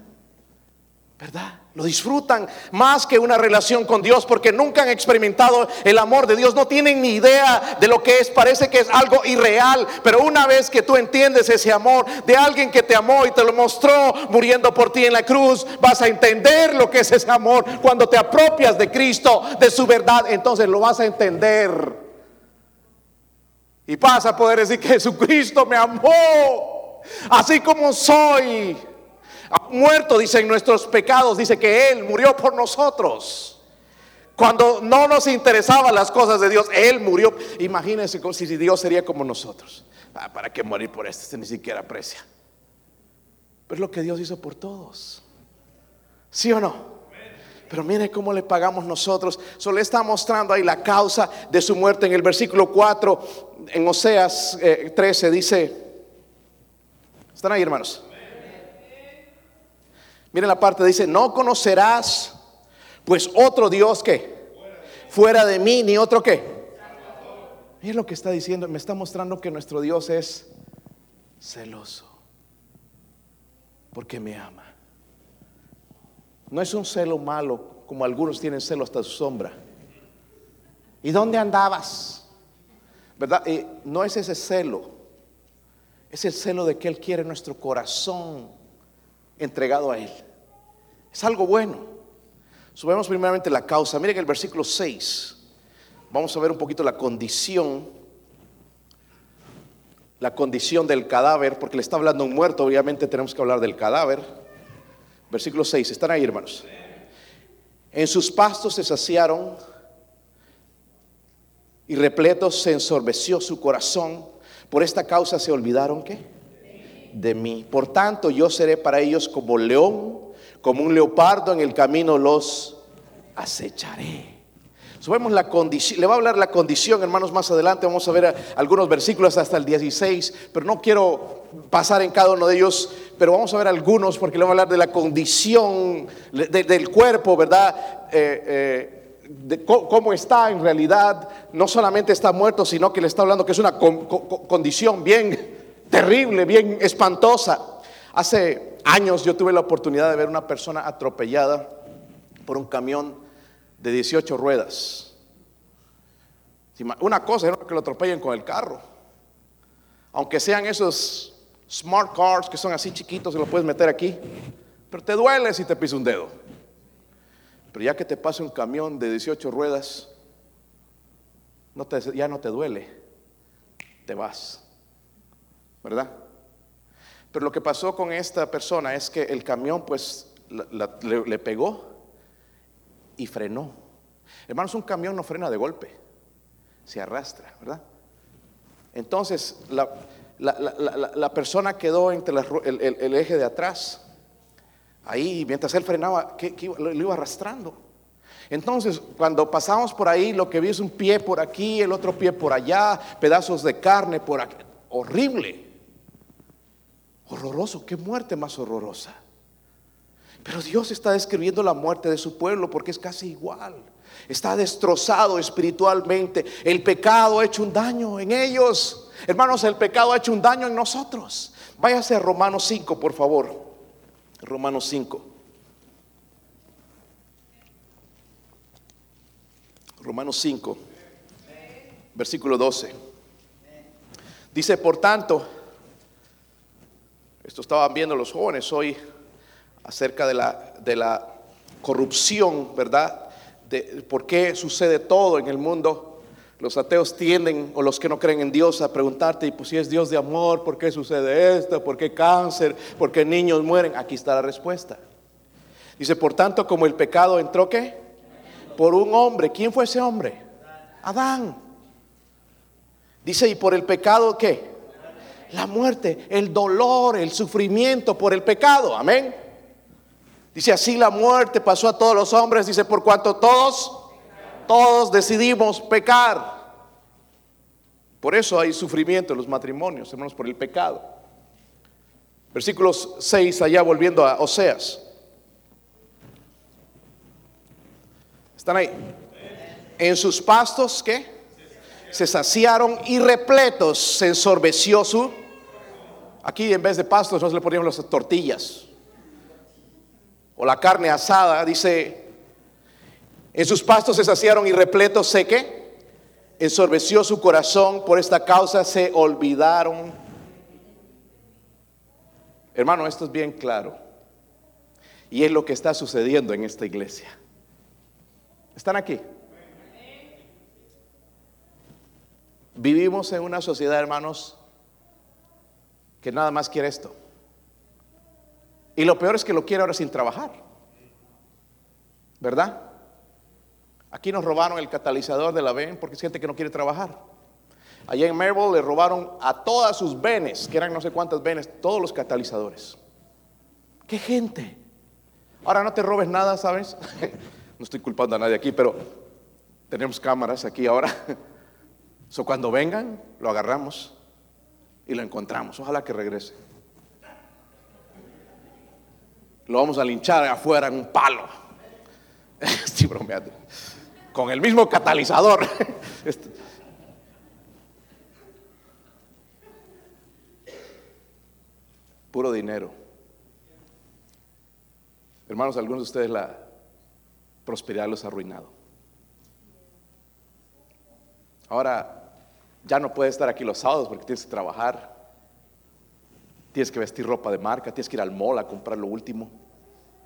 ¿Verdad? Lo disfrutan más que una relación con Dios porque nunca han experimentado el amor de Dios. No tienen ni idea de lo que es. Parece que es algo irreal. Pero una vez que tú entiendes ese amor de alguien que te amó y te lo mostró muriendo por ti en la cruz, vas a entender lo que es ese amor. Cuando te apropias de Cristo, de su verdad, entonces lo vas a entender. Y vas a poder decir que Jesucristo me amó. Así como soy muerto, dicen nuestros pecados, dice que Él murió por nosotros. Cuando no nos interesaban las cosas de Dios, Él murió. Imagínense si Dios sería como nosotros. Ah, ¿Para qué morir por este? Este ni siquiera aprecia. Pero es lo que Dios hizo por todos. ¿Sí o no? pero mire cómo le pagamos nosotros. Solo está mostrando ahí la causa de su muerte. En el versículo 4, en Oseas 13, eh, dice, ¿están ahí hermanos? Miren la parte, dice, no conocerás pues otro Dios que fuera de mí, ni otro que. Miren lo que está diciendo, me está mostrando que nuestro Dios es celoso, porque me ama. No es un celo malo, como algunos tienen celo hasta su sombra. ¿Y dónde andabas? ¿Verdad? Y no es ese celo, es el celo de que Él quiere nuestro corazón entregado a Él. Es algo bueno. Subemos primeramente la causa. Miren el versículo 6. Vamos a ver un poquito la condición, la condición del cadáver, porque le está hablando un muerto, obviamente tenemos que hablar del cadáver. Versículo 6, ¿están ahí hermanos? En sus pastos se saciaron y repletos se ensorbeció su corazón. Por esta causa se olvidaron ¿qué? De mí. Por tanto, yo seré para ellos como león, como un leopardo en el camino los acecharé. Subemos la condición, le va a hablar la condición, hermanos, más adelante vamos a ver algunos versículos hasta el 16, pero no quiero pasar en cada uno de ellos, pero vamos a ver algunos porque le va a hablar de la condición del cuerpo, ¿verdad? Eh, eh, de cómo está en realidad, no solamente está muerto, sino que le está hablando que es una condición bien terrible, bien espantosa. Hace años yo tuve la oportunidad de ver una persona atropellada por un camión de 18 ruedas. Una cosa es que lo atropellen con el carro. Aunque sean esos smart cars que son así chiquitos, se lo puedes meter aquí. Pero te duele si te pisa un dedo. Pero ya que te pase un camión de 18 ruedas, no te, ya no te duele. Te vas. ¿Verdad? Pero lo que pasó con esta persona es que el camión pues le pegó y frenó. Hermanos, un camión no frena de golpe, se arrastra, ¿verdad? Entonces, la, persona quedó entre el, eje de atrás, ahí, mientras él frenaba, que, lo, iba arrastrando. Entonces, cuando pasamos por ahí, lo que vi es un pie por aquí, el otro pie por allá, pedazos de carne por aquí. Horrible. Horroroso. Qué muerte más horrorosa. Pero Dios está describiendo la muerte de su pueblo porque es casi igual. Está destrozado espiritualmente. El pecado ha hecho un daño en ellos. Hermanos, el pecado ha hecho un daño en nosotros. Váyase a Romanos 5, por favor. Romanos 5. Romanos 5, versículo 12. Dice, por tanto, esto estaban viendo los jóvenes hoy acerca de la, de la corrupción, ¿verdad? De por qué sucede todo en el mundo. Los ateos tienden, o los que no creen en Dios, a preguntarte, y pues si es Dios de amor, ¿por qué sucede esto? ¿Por qué cáncer? ¿Por qué niños mueren? Aquí está la respuesta. Dice, por tanto, como el pecado entró, ¿qué? Por un hombre. ¿Quién fue ese hombre? Adán. Dice, ¿y por el pecado qué? La muerte, el dolor, el sufrimiento por el pecado. Amén. Dice así la muerte pasó a todos los hombres, dice por cuanto todos, todos decidimos pecar. Por eso hay sufrimiento en los matrimonios, hermanos, por el pecado. Versículos 6, allá volviendo a Oseas. ¿Están ahí? En sus pastos, ¿qué? Se saciaron y repletos se ensorbeció su. Aquí en vez de pastos, nos le poníamos las tortillas o la carne asada, dice, en sus pastos se saciaron y repletos sé que ensorbeció su corazón, por esta causa se olvidaron. Hermano, esto es bien claro. Y es lo que está sucediendo en esta iglesia. ¿Están aquí? Vivimos en una sociedad, hermanos, que nada más quiere esto. Y lo peor es que lo quiere ahora sin trabajar. ¿Verdad? Aquí nos robaron el catalizador de la VEN porque es gente que no quiere trabajar. Allá en Marble le robaron a todas sus venes, que eran no sé cuántas venes, todos los catalizadores. ¡Qué gente! Ahora no te robes nada, ¿sabes? No estoy culpando a nadie aquí, pero tenemos cámaras aquí ahora. So, cuando vengan, lo agarramos y lo encontramos. Ojalá que regrese. Lo vamos a linchar afuera en un palo. Estoy bromeando. Con el mismo catalizador. Puro dinero. Hermanos, algunos de ustedes la prosperidad los ha arruinado. Ahora ya no puedes estar aquí los sábados porque tienes que trabajar. Tienes que vestir ropa de marca, tienes que ir al mall a comprar lo último,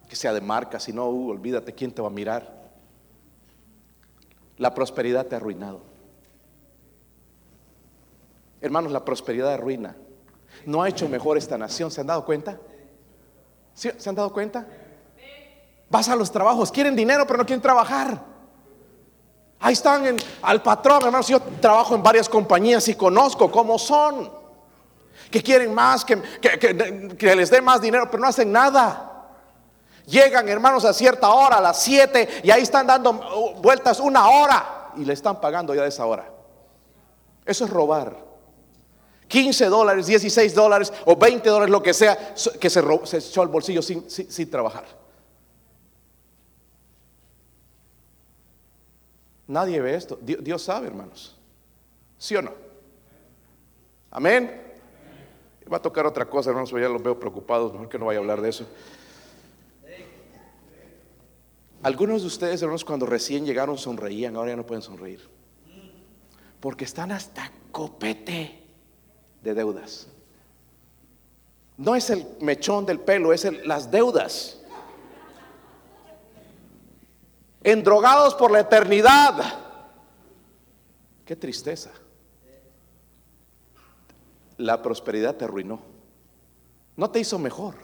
que sea de marca, si no, uh, olvídate quién te va a mirar. La prosperidad te ha arruinado. Hermanos, la prosperidad arruina no ha hecho mejor esta nación. ¿Se han dado cuenta? ¿Se han dado cuenta? Vas a los trabajos, quieren dinero pero no quieren trabajar. Ahí están al patrón, hermanos. Yo trabajo en varias compañías y conozco cómo son. Que quieren más, que, les dé más dinero, pero no hacen nada. Llegan, hermanos, a cierta hora, a las 7, y ahí están dando vueltas una hora y le están pagando ya de esa hora. Eso es robar. 15 dólares, 16 dólares o 20 dólares, lo que sea, que se, echó al bolsillo sin, trabajar. Nadie ve esto. Dios, sabe, hermanos. ¿Sí o no? Amén. Va a tocar otra cosa, hermanos, ya los veo preocupados, mejor que no vaya a hablar de eso. Algunos de ustedes, hermanos, cuando recién llegaron sonreían, ahora ya no pueden sonreír. Porque están hasta copete de deudas. No es el mechón del pelo, es las deudas. Endrogados por la eternidad. Qué tristeza. La prosperidad te arruinó. No te hizo mejor.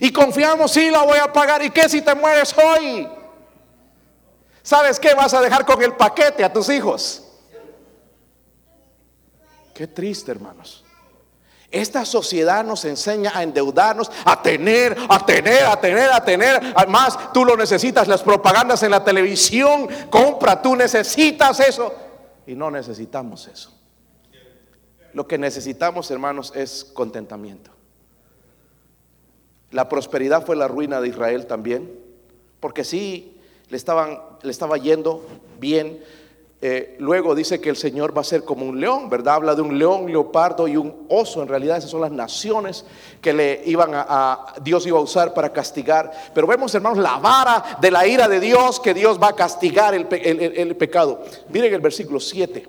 Y confiamos, sí, la voy a pagar. ¿Y qué si te mueres hoy? ¿Sabes qué? Vas a dejar con el paquete a tus hijos. Qué triste, hermanos. Esta sociedad nos enseña a endeudarnos, a tener, a tener, a tener, a tener. Además, tú lo necesitas, las propagandas en la televisión, compra, tú necesitas eso. Y no necesitamos eso. Lo que necesitamos, hermanos, es contentamiento. La prosperidad fue la ruina de Israel también, porque sí, le, estaban, le estaba yendo bien, eh, luego dice que el Señor va a ser como un león, ¿verdad? Habla de un león, leopardo y un oso. En realidad esas son las naciones que le iban a, Dios iba a usar para castigar. Pero vemos, hermanos, la vara de la ira de Dios que Dios va a castigar el, pecado. Miren el versículo 7.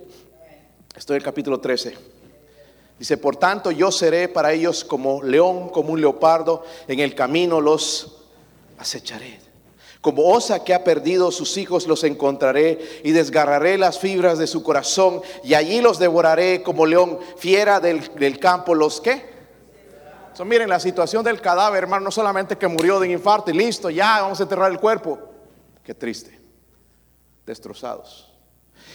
Estoy en el capítulo 13. Dice, por tanto yo seré para ellos como león, como un leopardo. En el camino los acecharé. Como osa que ha perdido sus hijos los encontraré y desgarraré las fibras de su corazón y allí los devoraré como león fiera del, campo. ¿Los qué? miren, la situación del cadáver, hermano, no solamente que murió de infarto y listo, ya vamos a enterrar el cuerpo. Qué triste. Destrozados.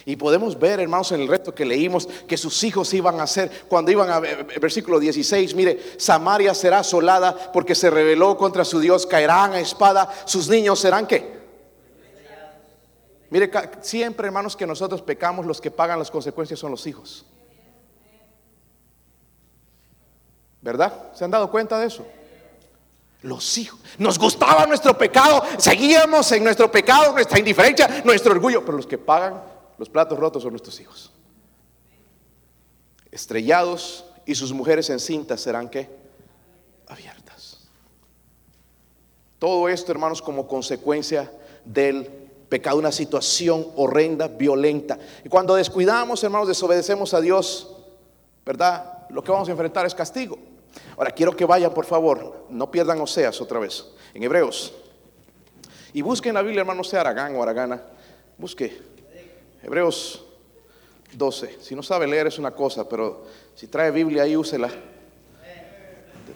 Y podemos ver, hermanos, en el resto que leímos, que sus hijos iban a ser, cuando iban a versículo 16, mire, Samaria será asolada porque se rebeló contra su Dios, caerán a espada, sus niños serán qué? Mire, siempre, hermanos, que nosotros pecamos, los que pagan las consecuencias son los hijos. ¿Verdad? ¿Se han dado cuenta de eso? Los hijos. Nos gustaba nuestro pecado, seguíamos en nuestro pecado, nuestra indiferencia, nuestro orgullo, pero los que pagan los platos rotos son nuestros hijos. Estrellados y sus mujeres encintas serán que abiertas. Todo esto, hermanos, como consecuencia del pecado, una situación horrenda, violenta. Y cuando descuidamos, hermanos, desobedecemos a Dios, ¿verdad? Lo que vamos a enfrentar es castigo. Ahora, quiero que vayan, por favor, no pierdan Oseas otra vez, en Hebreos. Y busquen la Biblia, hermanos, sea Aragán o Aragana. Busque Hebreos 12. Si no sabe leer es una cosa, pero si trae Biblia ahí, úsela.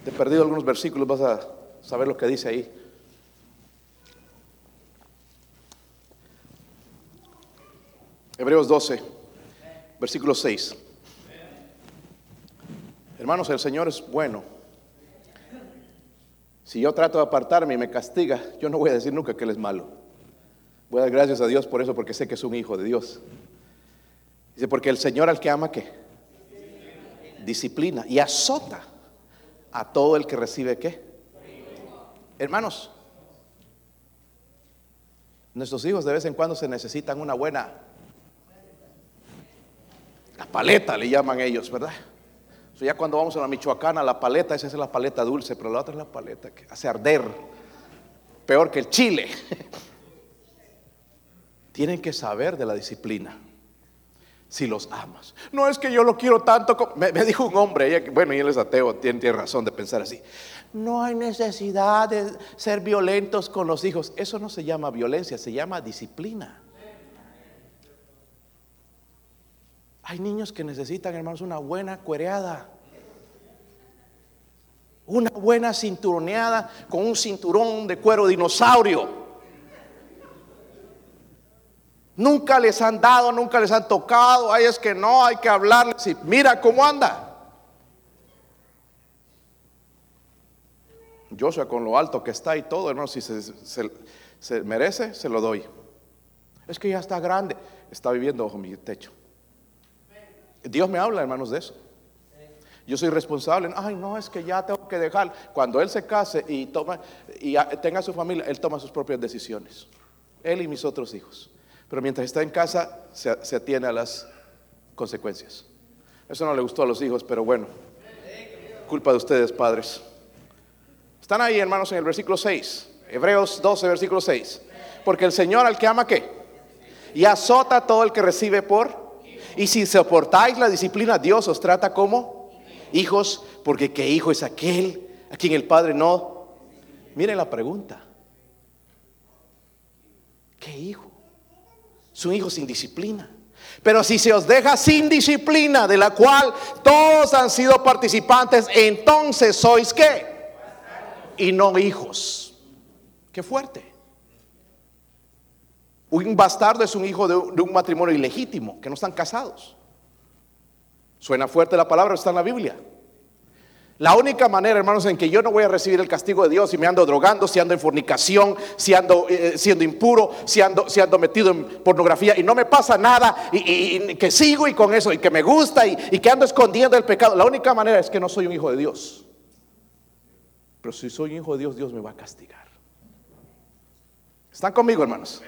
Te he perdido algunos versículos, vas a saber lo que dice ahí. Hebreos 12, versículo 6. Hermanos, el Señor es bueno. Si yo trato de apartarme y me castiga, yo no voy a decir nunca que Él es malo. Voy a dar gracias a Dios por eso, porque sé que es un hijo de Dios. Dice, porque el Señor al que ama, ¿qué? Disciplina y azota a todo el que recibe, ¿qué? Hermanos, nuestros hijos de vez en cuando se necesitan una buena, la paleta le llaman ellos, ¿verdad? ya cuando vamos a la Michoacana, la paleta, esa es la paleta dulce, pero la otra es la paleta que hace arder, peor que el chile. Tienen que saber de la disciplina si los amas. No es que yo lo quiero tanto. Me, dijo un hombre, bueno, y él es ateo, tiene, razón de pensar así. No hay necesidad de ser violentos con los hijos. Eso no se llama violencia, se llama disciplina. Hay niños que necesitan, hermanos, una buena cuereada. Una buena cinturoneada con un cinturón de cuero dinosaurio. Nunca les han dado, nunca les han tocado. Ay, es que no, hay que hablarles. Y mira cómo anda. Joshua con lo alto que está y todo, hermano, si se, merece, se lo doy. Es que ya está grande, está viviendo bajo mi techo. Dios me habla, hermanos, de eso. Yo soy responsable. Ay, no, es que ya tengo que dejar. Cuando él se case y toma y tenga su familia, él toma sus propias decisiones. Él y mis otros hijos. Pero mientras está en casa, se, se atiene a las consecuencias. Eso no le gustó a los hijos, pero bueno, culpa de ustedes, padres. Están ahí, hermanos, en el versículo 6. Hebreos 12, versículo 6. Porque el Señor al que ama, ¿qué? Y azota a todo el que recibe por. Y si soportáis la disciplina, Dios os trata como hijos, porque ¿qué hijo es aquel a quien el Padre no? Miren la pregunta. ¿Qué hijo? Un hijo sin disciplina. Pero si se os deja sin disciplina, de la cual todos han sido participantes, entonces sois qué? y no hijos. Qué fuerte. Un bastardo es un hijo de un matrimonio ilegítimo, que no están casados. Suena fuerte la palabra, está en la Biblia. La única manera, hermanos, en que yo no voy a recibir el castigo de Dios si me ando drogando, si ando en fornicación, si ando eh, siendo impuro, si ando, metido en pornografía y no me pasa nada y, que sigo y con eso y que me gusta y, y que ando escondiendo el pecado. La única manera es que no soy un hijo de Dios. Pero si soy hijo de Dios, Dios me va a castigar. ¿Están conmigo, hermanos?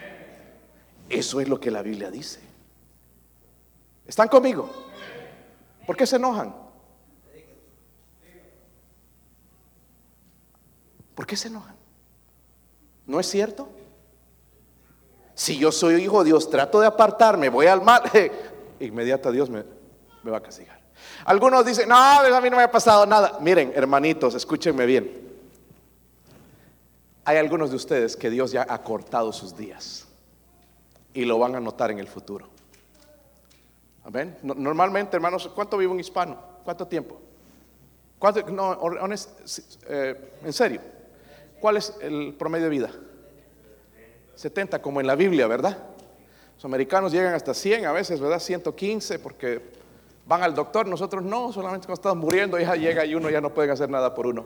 Eso es lo que la Biblia dice. ¿Están conmigo? ¿Por qué se enojan? ¿Por qué se enojan? ¿No es cierto? Si yo soy hijo de Dios, trato de apartarme, voy al mal, inmediato Dios me, va a castigar. Algunos dicen, no, a mí no me ha pasado nada. Miren, hermanitos, escúchenme bien. Hay algunos de ustedes que Dios ya ha cortado sus días y lo van a notar en el futuro. Amén. Normalmente, hermanos, ¿cuánto vive un hispano? ¿Cuánto tiempo? ¿Cuánto, no, eh, en serio, ¿cuál es el promedio de vida? 70, como en la Biblia, ¿verdad? Los americanos llegan hasta 100 a veces, ¿verdad? 115 porque van al doctor, nosotros no, solamente cuando estamos muriendo ya llega y uno ya no pueden hacer nada por uno.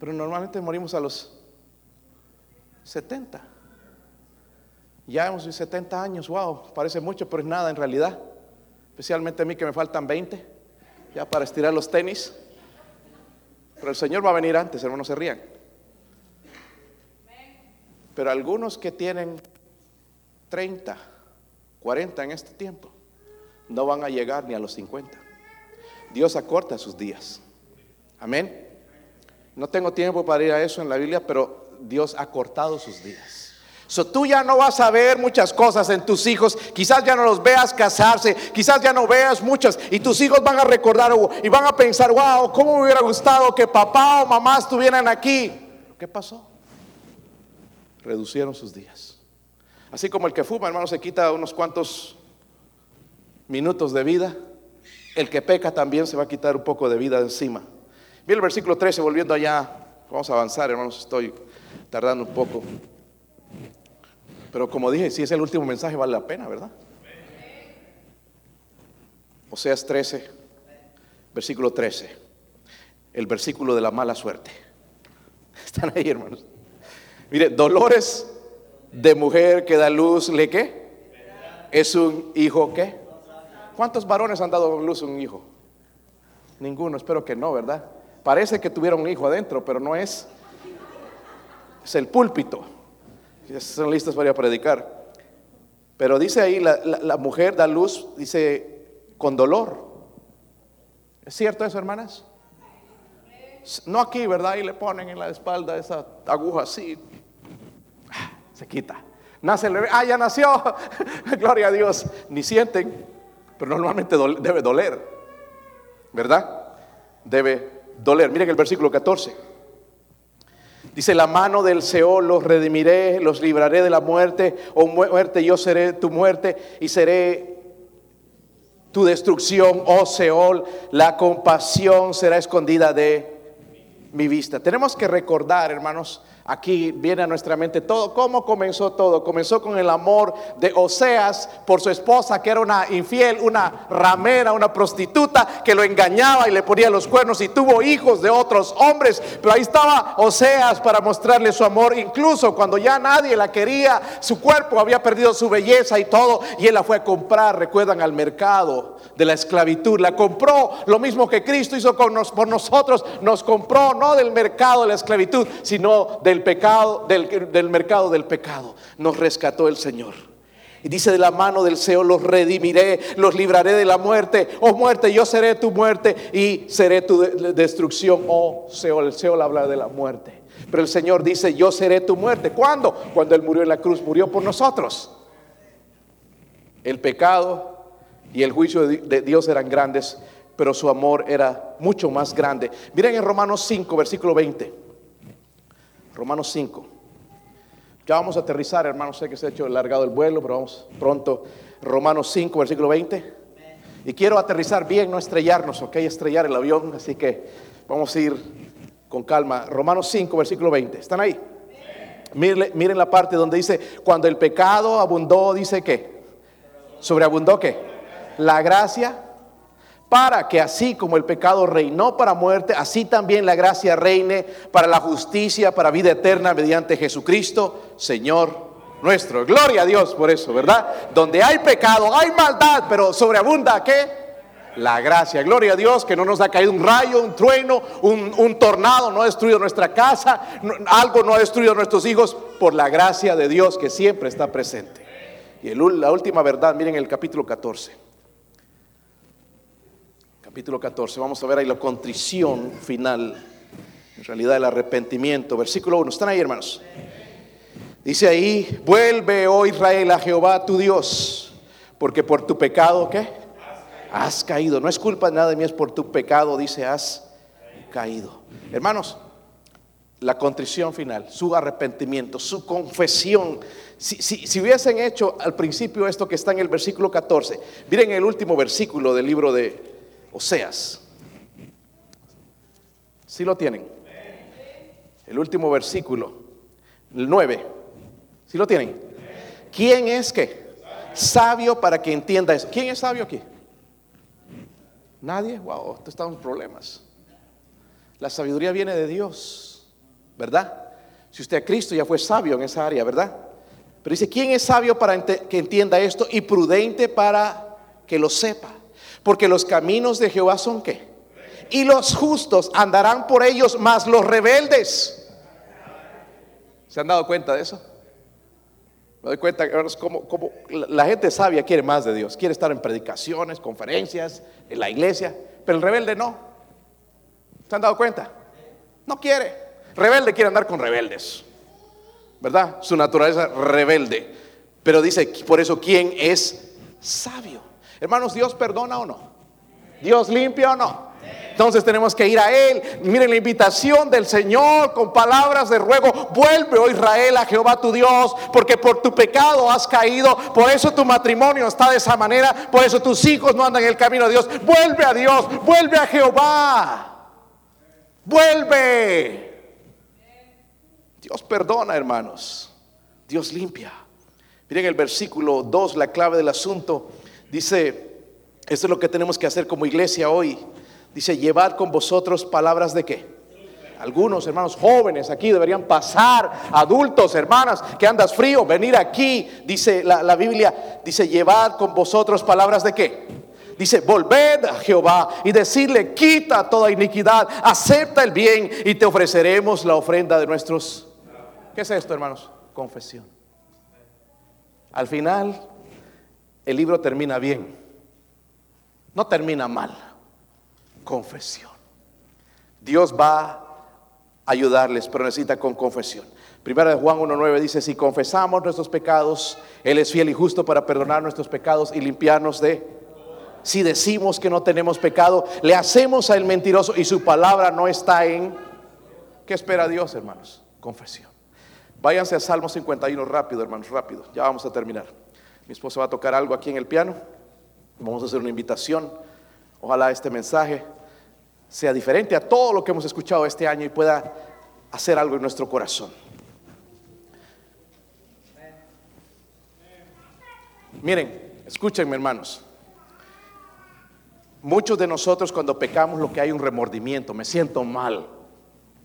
Pero normalmente morimos a los 70. Ya hemos 70 años, wow, parece mucho, pero es nada en realidad. Especialmente a mí que me faltan 20, ya para estirar los tenis. Pero el Señor va a venir antes, hermanos, se rían. Pero algunos que tienen 30, 40 en este tiempo, no van a llegar ni a los 50. Dios acorta sus días. Amén. No tengo tiempo para ir a eso en la Biblia, pero Dios ha cortado sus días. So, tú ya no vas a ver muchas cosas en tus hijos, quizás ya no los veas casarse, quizás ya no veas muchas, y tus hijos van a recordar y van a pensar, wow, ¿cómo me hubiera gustado que papá o mamá estuvieran aquí? ¿Qué pasó? Reducieron sus días. Así como el que fuma, hermano, se quita unos cuantos minutos de vida, el que peca también se va a quitar un poco de vida encima. Mira el versículo 13, volviendo allá. Vamos a avanzar, hermanos, estoy tardando un poco. Pero como dije, si es el último mensaje, vale la pena, ¿verdad? Oseas 13, versículo 13. El versículo de la mala suerte. Están ahí, hermanos. Mire, dolores de mujer que da luz, ¿le qué? Es un hijo qué? ¿Cuántos varones han dado luz a un hijo? Ninguno, espero que no, ¿verdad? Parece que tuvieron un hijo adentro, pero no es. Es el púlpito. Son listos para ir a predicar. Pero dice ahí, la, la mujer da luz, dice, con dolor. ¿Es cierto eso, hermanas? No aquí, ¿verdad? Y le ponen en la espalda esa aguja así. Se quita. Nace el bebé. Ah, ya nació. Gloria a Dios. Ni sienten. Pero normalmente debe doler. ¿Verdad? Debe doler. Miren el versículo 14. Dice, la mano del Seol los redimiré, los libraré de la muerte, o muerte, yo seré tu muerte y seré tu destrucción, oh Seol, la compasión será escondida de mi vista. Tenemos que recordar, hermanos, Aquí viene a nuestra mente todo, cómo comenzó todo. Comenzó con el amor de Oseas por su esposa, que era una infiel, una ramera, una prostituta, que lo engañaba y le ponía los cuernos y tuvo hijos de otros hombres. Pero ahí estaba Oseas para mostrarle su amor, incluso cuando ya nadie la quería, su cuerpo había perdido su belleza y todo, y él la fue a comprar, recuerdan, al mercado de la esclavitud. La compró, lo mismo que Cristo hizo con por nosotros, nos compró no del mercado de la esclavitud, sino de del pecado, del, mercado del pecado. Nos rescató el Señor. Y dice de la mano del Seol los redimiré, los libraré de la muerte. Oh muerte, yo seré tu muerte y seré tu destrucción. Oh Seol, el Seol habla de la muerte. Pero el Señor dice, yo seré tu muerte. ¿Cuándo? Cuando Él murió en la cruz, murió por nosotros. El pecado y el juicio de Dios eran grandes, pero su amor era mucho más grande. Miren en Romanos 5, versículo 20. Romanos 5. Ya vamos a aterrizar, hermanos. Sé que se ha hecho largado el vuelo, pero vamos pronto. Romanos 5, versículo 20. Y quiero aterrizar bien, no estrellarnos, ok, estrellar el avión. Así que vamos a ir con calma. Romanos 5, versículo 20. ¿Están ahí? Miren, miren la parte donde dice, cuando el pecado abundó, dice que, sobreabundó que, la gracia para que así como el pecado reinó para muerte, así también la gracia reine para la justicia, para vida eterna mediante Jesucristo, Señor nuestro. Gloria a Dios por eso, ¿verdad? Donde hay pecado, hay maldad, pero sobreabunda qué? La gracia. Gloria a Dios que no nos ha caído un rayo, un trueno, un, tornado, no ha destruido nuestra casa, algo no ha destruido nuestros hijos, por la gracia de Dios que siempre está presente. Y la última verdad, miren el capítulo 14 capítulo 14. Vamos a ver ahí la contrición final, en realidad el arrepentimiento. Versículo 1. ¿Están ahí, hermanos? Dice ahí, vuelve, oh Israel, a Jehová tu Dios, porque por tu pecado, ¿qué? Has caído. No es culpa de nada de mí, es por tu pecado, dice, has caído. Hermanos, la contrición final, su arrepentimiento, su confesión. Si, si, hubiesen hecho al principio esto que está en el versículo 14, miren el último versículo del libro de, Oseas. Si lo tienen? El último versículo, el 9. Si lo tienen? ¿Quién es que? Sabio para que entienda eso. ¿Quién es sabio aquí? Nadie. Wow, estamos en problemas. La sabiduría viene de Dios, ¿verdad? Si usted a Cristo ya fue sabio en esa área, ¿verdad? Pero dice, ¿quién es sabio para que entienda esto y prudente para que lo sepa? Porque los caminos de Jehová son qué? Y los justos andarán por ellos, más los rebeldes. ¿Se han dado cuenta de eso? Me doy cuenta como, como la gente sabia quiere más de Dios, quiere estar en predicaciones, conferencias, en la iglesia, pero el rebelde no. ¿Se han dado cuenta? No quiere. Rebelde quiere andar con rebeldes, ¿verdad? Su naturaleza rebelde. Pero dice, por eso, ¿quién es sabio? Hermanos, ¿Dios perdona o no? ¿Dios limpia o no? Entonces tenemos que ir a Él. Miren la invitación del Señor con palabras de ruego. Vuelve, oh Israel, a Jehová tu Dios, porque por tu pecado has caído. Por eso tu matrimonio está de esa manera. Por eso tus hijos no andan en el camino de Dios. Vuelve a Dios, vuelve a Jehová. Vuelve. Dios perdona, hermanos. Dios limpia. Miren el versículo 2, la clave del asunto. Dice, esto es lo que tenemos que hacer como iglesia hoy. Dice, llevad con vosotros palabras de qué? Algunos hermanos jóvenes aquí deberían pasar, adultos, hermanas, que andas frío, venir aquí. Dice la, la Biblia, dice, llevad con vosotros palabras de qué? Dice, volved a Jehová y decirle, quita toda iniquidad, acepta el bien y te ofreceremos la ofrenda de nuestros... ¿Qué es esto, hermanos? Confesión. Al final, el libro termina bien. No termina mal. Confesión. Dios va a ayudarles, pero necesita con confesión. Primera de Juan 1.9 dice, si confesamos nuestros pecados, Él es fiel y justo para perdonar nuestros pecados y limpiarnos de... Si decimos que no tenemos pecado, le hacemos a mentiroso y su palabra no está en... ¿Qué espera Dios, hermanos? Confesión. Váyanse a Salmo 51 rápido, hermanos, rápido. Ya vamos a terminar. Mi esposa va a tocar algo aquí en el piano. Vamos a hacer una invitación. Ojalá este mensaje sea diferente a todo lo que hemos escuchado este año y pueda hacer algo en nuestro corazón. Miren, escúchenme hermanos. Muchos de nosotros cuando pecamos lo que hay un remordimiento, me siento mal.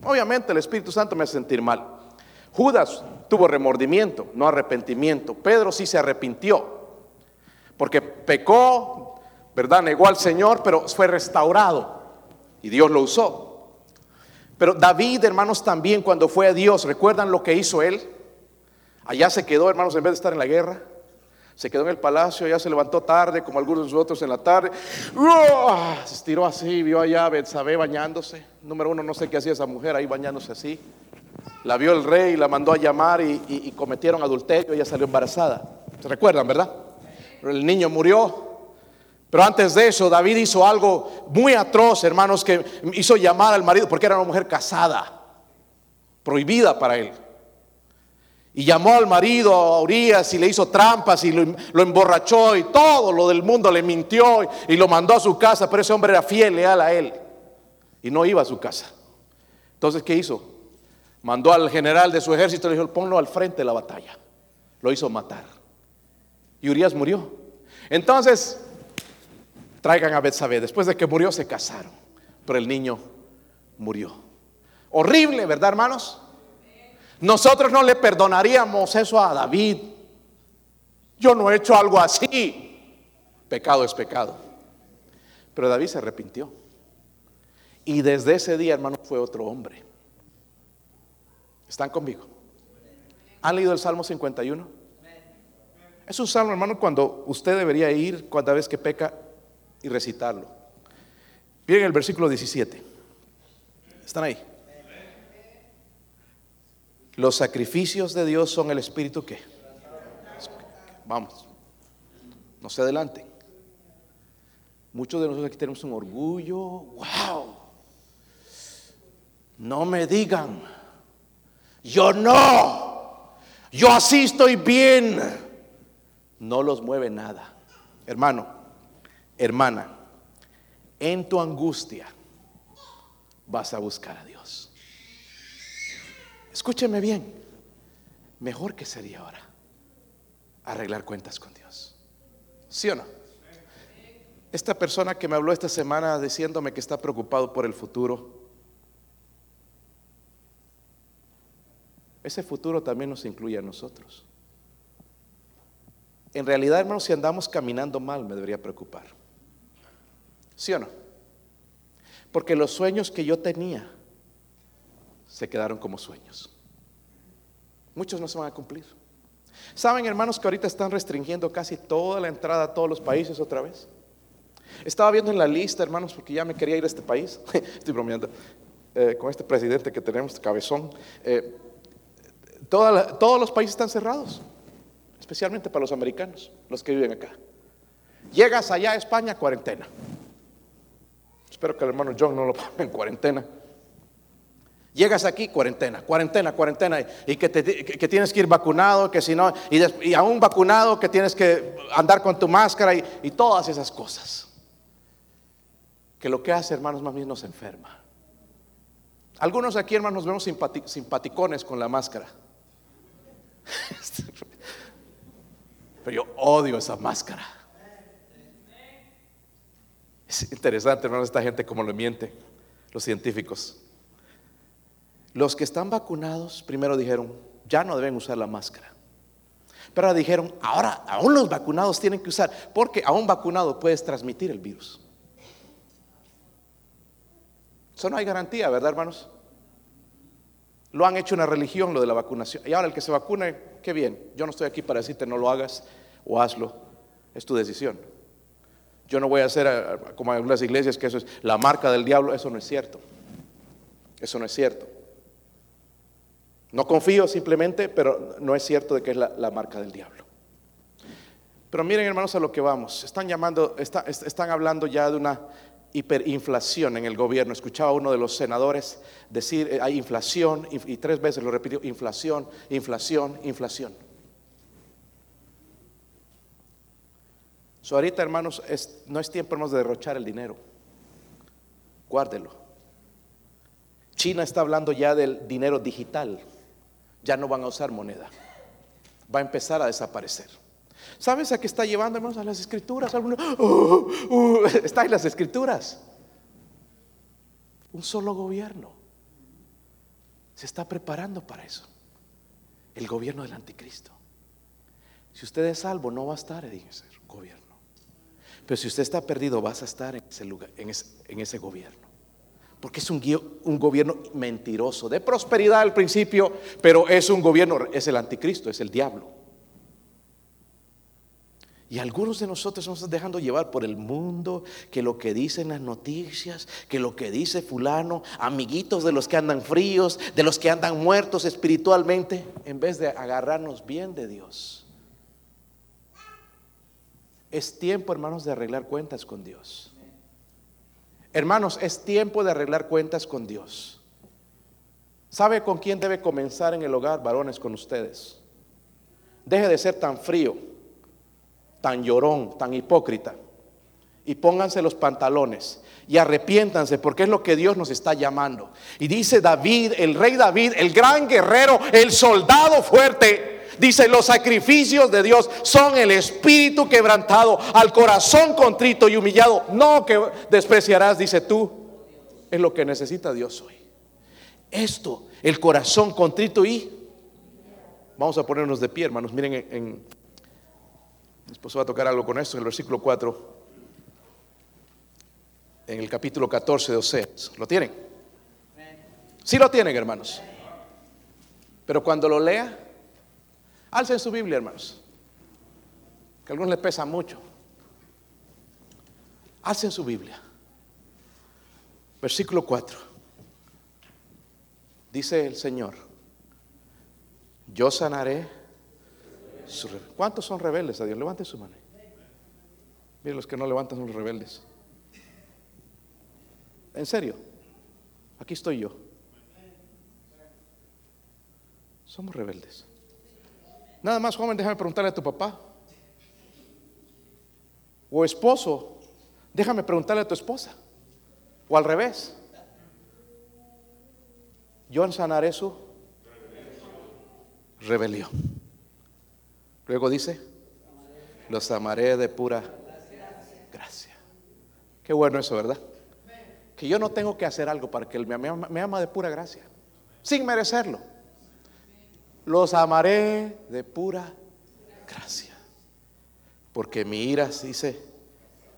Obviamente el Espíritu Santo me hace sentir mal. Judas tuvo remordimiento, no arrepentimiento. Pedro sí se arrepintió, porque pecó, ¿verdad? Negó al Señor, pero fue restaurado y Dios lo usó. Pero David, hermanos, también cuando fue a Dios, ¿recuerdan lo que hizo él? Allá se quedó, hermanos, en vez de estar en la guerra. Se quedó en el palacio, ya se levantó tarde, como algunos de nosotros en la tarde. Se estiró así, vio allá a Betsabé bañándose. Número uno, no sé qué hacía esa mujer ahí bañándose así. La vio el rey, la mandó a llamar y, cometieron adulterio. Ella salió embarazada. ¿Se recuerdan, verdad? el niño murió. Pero antes de eso, David hizo algo muy atroz, hermanos, que hizo llamar al marido, porque era una mujer casada, prohibida para él. Y llamó al marido a Urias y le hizo trampas y lo, emborrachó y todo lo del mundo le mintió y lo mandó a su casa, pero ese hombre era fiel, leal a él y no iba a su casa. Entonces, ¿qué hizo? Mandó al general de su ejército y le dijo, ponlo al frente de la batalla. Lo hizo matar. Y Urias murió. Entonces, traigan a Betsabé. Después de que murió, se casaron. Pero el niño murió. Horrible, ¿verdad, hermanos? Nosotros no le perdonaríamos eso a David. Yo no he hecho algo así. Pecado es pecado. Pero David se arrepintió. Y desde ese día, hermano, fue otro hombre. ¿Están conmigo? ¿Han leído el Salmo 51? Es un salmo, hermano, cuando usted debería ir cada vez que peca y recitarlo. Miren el versículo 17. ¿Están ahí? Los sacrificios de Dios son el espíritu que. Vamos, no se adelanten. Muchos de nosotros aquí tenemos un orgullo. ¡Wow! No me digan yo no. Yo así estoy bien. No los mueve nada. Hermano, hermana, en tu angustia vas a buscar a Dios. Escúcheme bien. Mejor que sería ahora arreglar cuentas con Dios. ¿Sí o no? Esta persona que me habló esta semana diciéndome que está preocupado por el futuro, ese futuro también nos incluye a nosotros. En realidad, hermanos, si andamos caminando mal, me debería preocupar. ¿Sí o no? Porque los sueños que yo tenía se quedaron como sueños. Muchos no se van a cumplir. ¿Saben, hermanos, que ahorita están restringiendo casi toda la entrada a todos los países otra vez? Estaba viendo en la lista, hermanos, porque ya me quería ir a este país. Estoy bromeando. Eh, con este presidente que tenemos, cabezón. Eh, todos los países están cerrados, especialmente para los americanos, los que viven acá. Llegas allá a España, cuarentena. Espero que el hermano John no lo ponga en cuarentena. Llegas aquí, cuarentena, cuarentena, cuarentena, y que, tienes que ir vacunado, que si no, y, aún vacunado, que tienes que andar con tu máscara y, y todas esas cosas. Que lo que hace, hermanos, más bien nos enferma. Algunos aquí, hermanos, nos vemos simpaticones con la máscara. Pero yo odio esa máscara. Es interesante, hermano, esta gente como lo miente, los científicos. Los que están vacunados primero dijeron, ya no deben usar la máscara. Pero dijeron, ahora aún los vacunados tienen que usar, porque a un vacunado puedes transmitir el virus. Eso no hay garantía, ¿verdad, hermanos? Lo han hecho una religión, lo de la vacunación. Y ahora el que se vacune, qué bien. Yo no estoy aquí para decirte no lo hagas o hazlo. Es tu decisión. Yo no voy a hacer eh, como algunas iglesias que eso es la marca del diablo. Eso no es cierto. Eso no es cierto. No confío simplemente, pero no es cierto de que es la, marca del diablo. Pero miren hermanos a lo que vamos. Están llamando, están hablando ya de una hiperinflación en el gobierno. Escuchaba a uno de los senadores decir, eh, hay inflación, y tres veces lo repitió, inflación, inflación, inflación. So, ahorita, hermanos, no es tiempo, hermanos, de derrochar el dinero. Guárdelo. China está hablando ya del dinero digital. Ya no van a usar moneda. Va a empezar a desaparecer. ¿Sabes a qué está llevando, hermanos? A las escrituras. Uh, uh, está en las escrituras. Un solo gobierno. Se está preparando para eso. El gobierno del anticristo. Si usted es salvo, no va a estar en ese gobierno. Pero si usted está perdido, vas a estar en ese lugar, en ese, gobierno. Porque es un, gobierno mentiroso, de prosperidad al principio, pero es un gobierno, es el anticristo, es el diablo. Y algunos de nosotros nos están dejando llevar por el mundo, que lo que dicen las noticias, que lo que dice fulano, amiguitos de los que andan fríos, de los que andan muertos espiritualmente, en vez de agarrarnos bien de Dios. Es tiempo, hermanos, de arreglar cuentas con Dios. Hermanos, es tiempo de arreglar cuentas con Dios. ¿Sabe con quién debe comenzar en el hogar, varones, con ustedes? Deje de ser tan frío tan llorón, tan hipócrita. Y pónganse los pantalones y arrepiéntanse porque es lo que Dios nos está llamando. Y dice David, el rey David, el gran guerrero, el soldado fuerte. Dice, los sacrificios de Dios son el espíritu quebrantado, al corazón contrito y humillado. No que despreciarás, dice tú. Es lo que necesita Dios hoy. Esto, el corazón contrito y... Vamos a ponernos de pie, hermanos. Miren en Después va a tocar algo con esto en el versículo 4, en el capítulo 14 de Oseas. ¿Lo tienen? Sí lo tienen, hermanos. Pero cuando lo lea, alcen su Biblia, hermanos. Que a algunos les pesa mucho. Alcen su Biblia. Versículo 4. Dice el Señor, yo sanaré ¿Cuántos son rebeldes a Dios? Levante su mano. Miren, los que no levantan son los rebeldes. En serio, aquí estoy yo. Somos rebeldes. Nada más, joven, déjame preguntarle a tu papá. O esposo, déjame preguntarle a tu esposa. O al revés. Yo sanaré su rebelión. Luego dice, los amaré de pura gracia. Qué bueno eso, ¿verdad? Que yo no tengo que hacer algo para que Él me ama, de pura gracia, sin merecerlo. Los amaré de pura gracia. Porque mi ira, dice,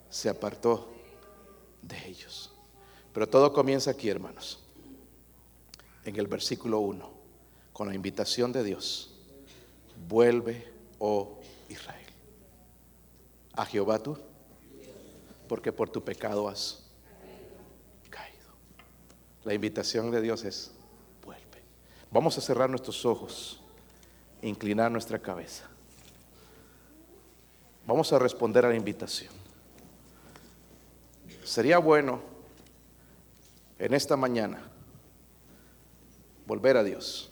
se apartó de ellos. Pero todo comienza aquí, hermanos, en el versículo 1, con la invitación de Dios. Vuelve oh Israel. A Jehová tú, porque por tu pecado has caído. La invitación de Dios es, vuelve. Vamos a cerrar nuestros ojos, inclinar nuestra cabeza. Vamos a responder a la invitación. Sería bueno en esta mañana volver a Dios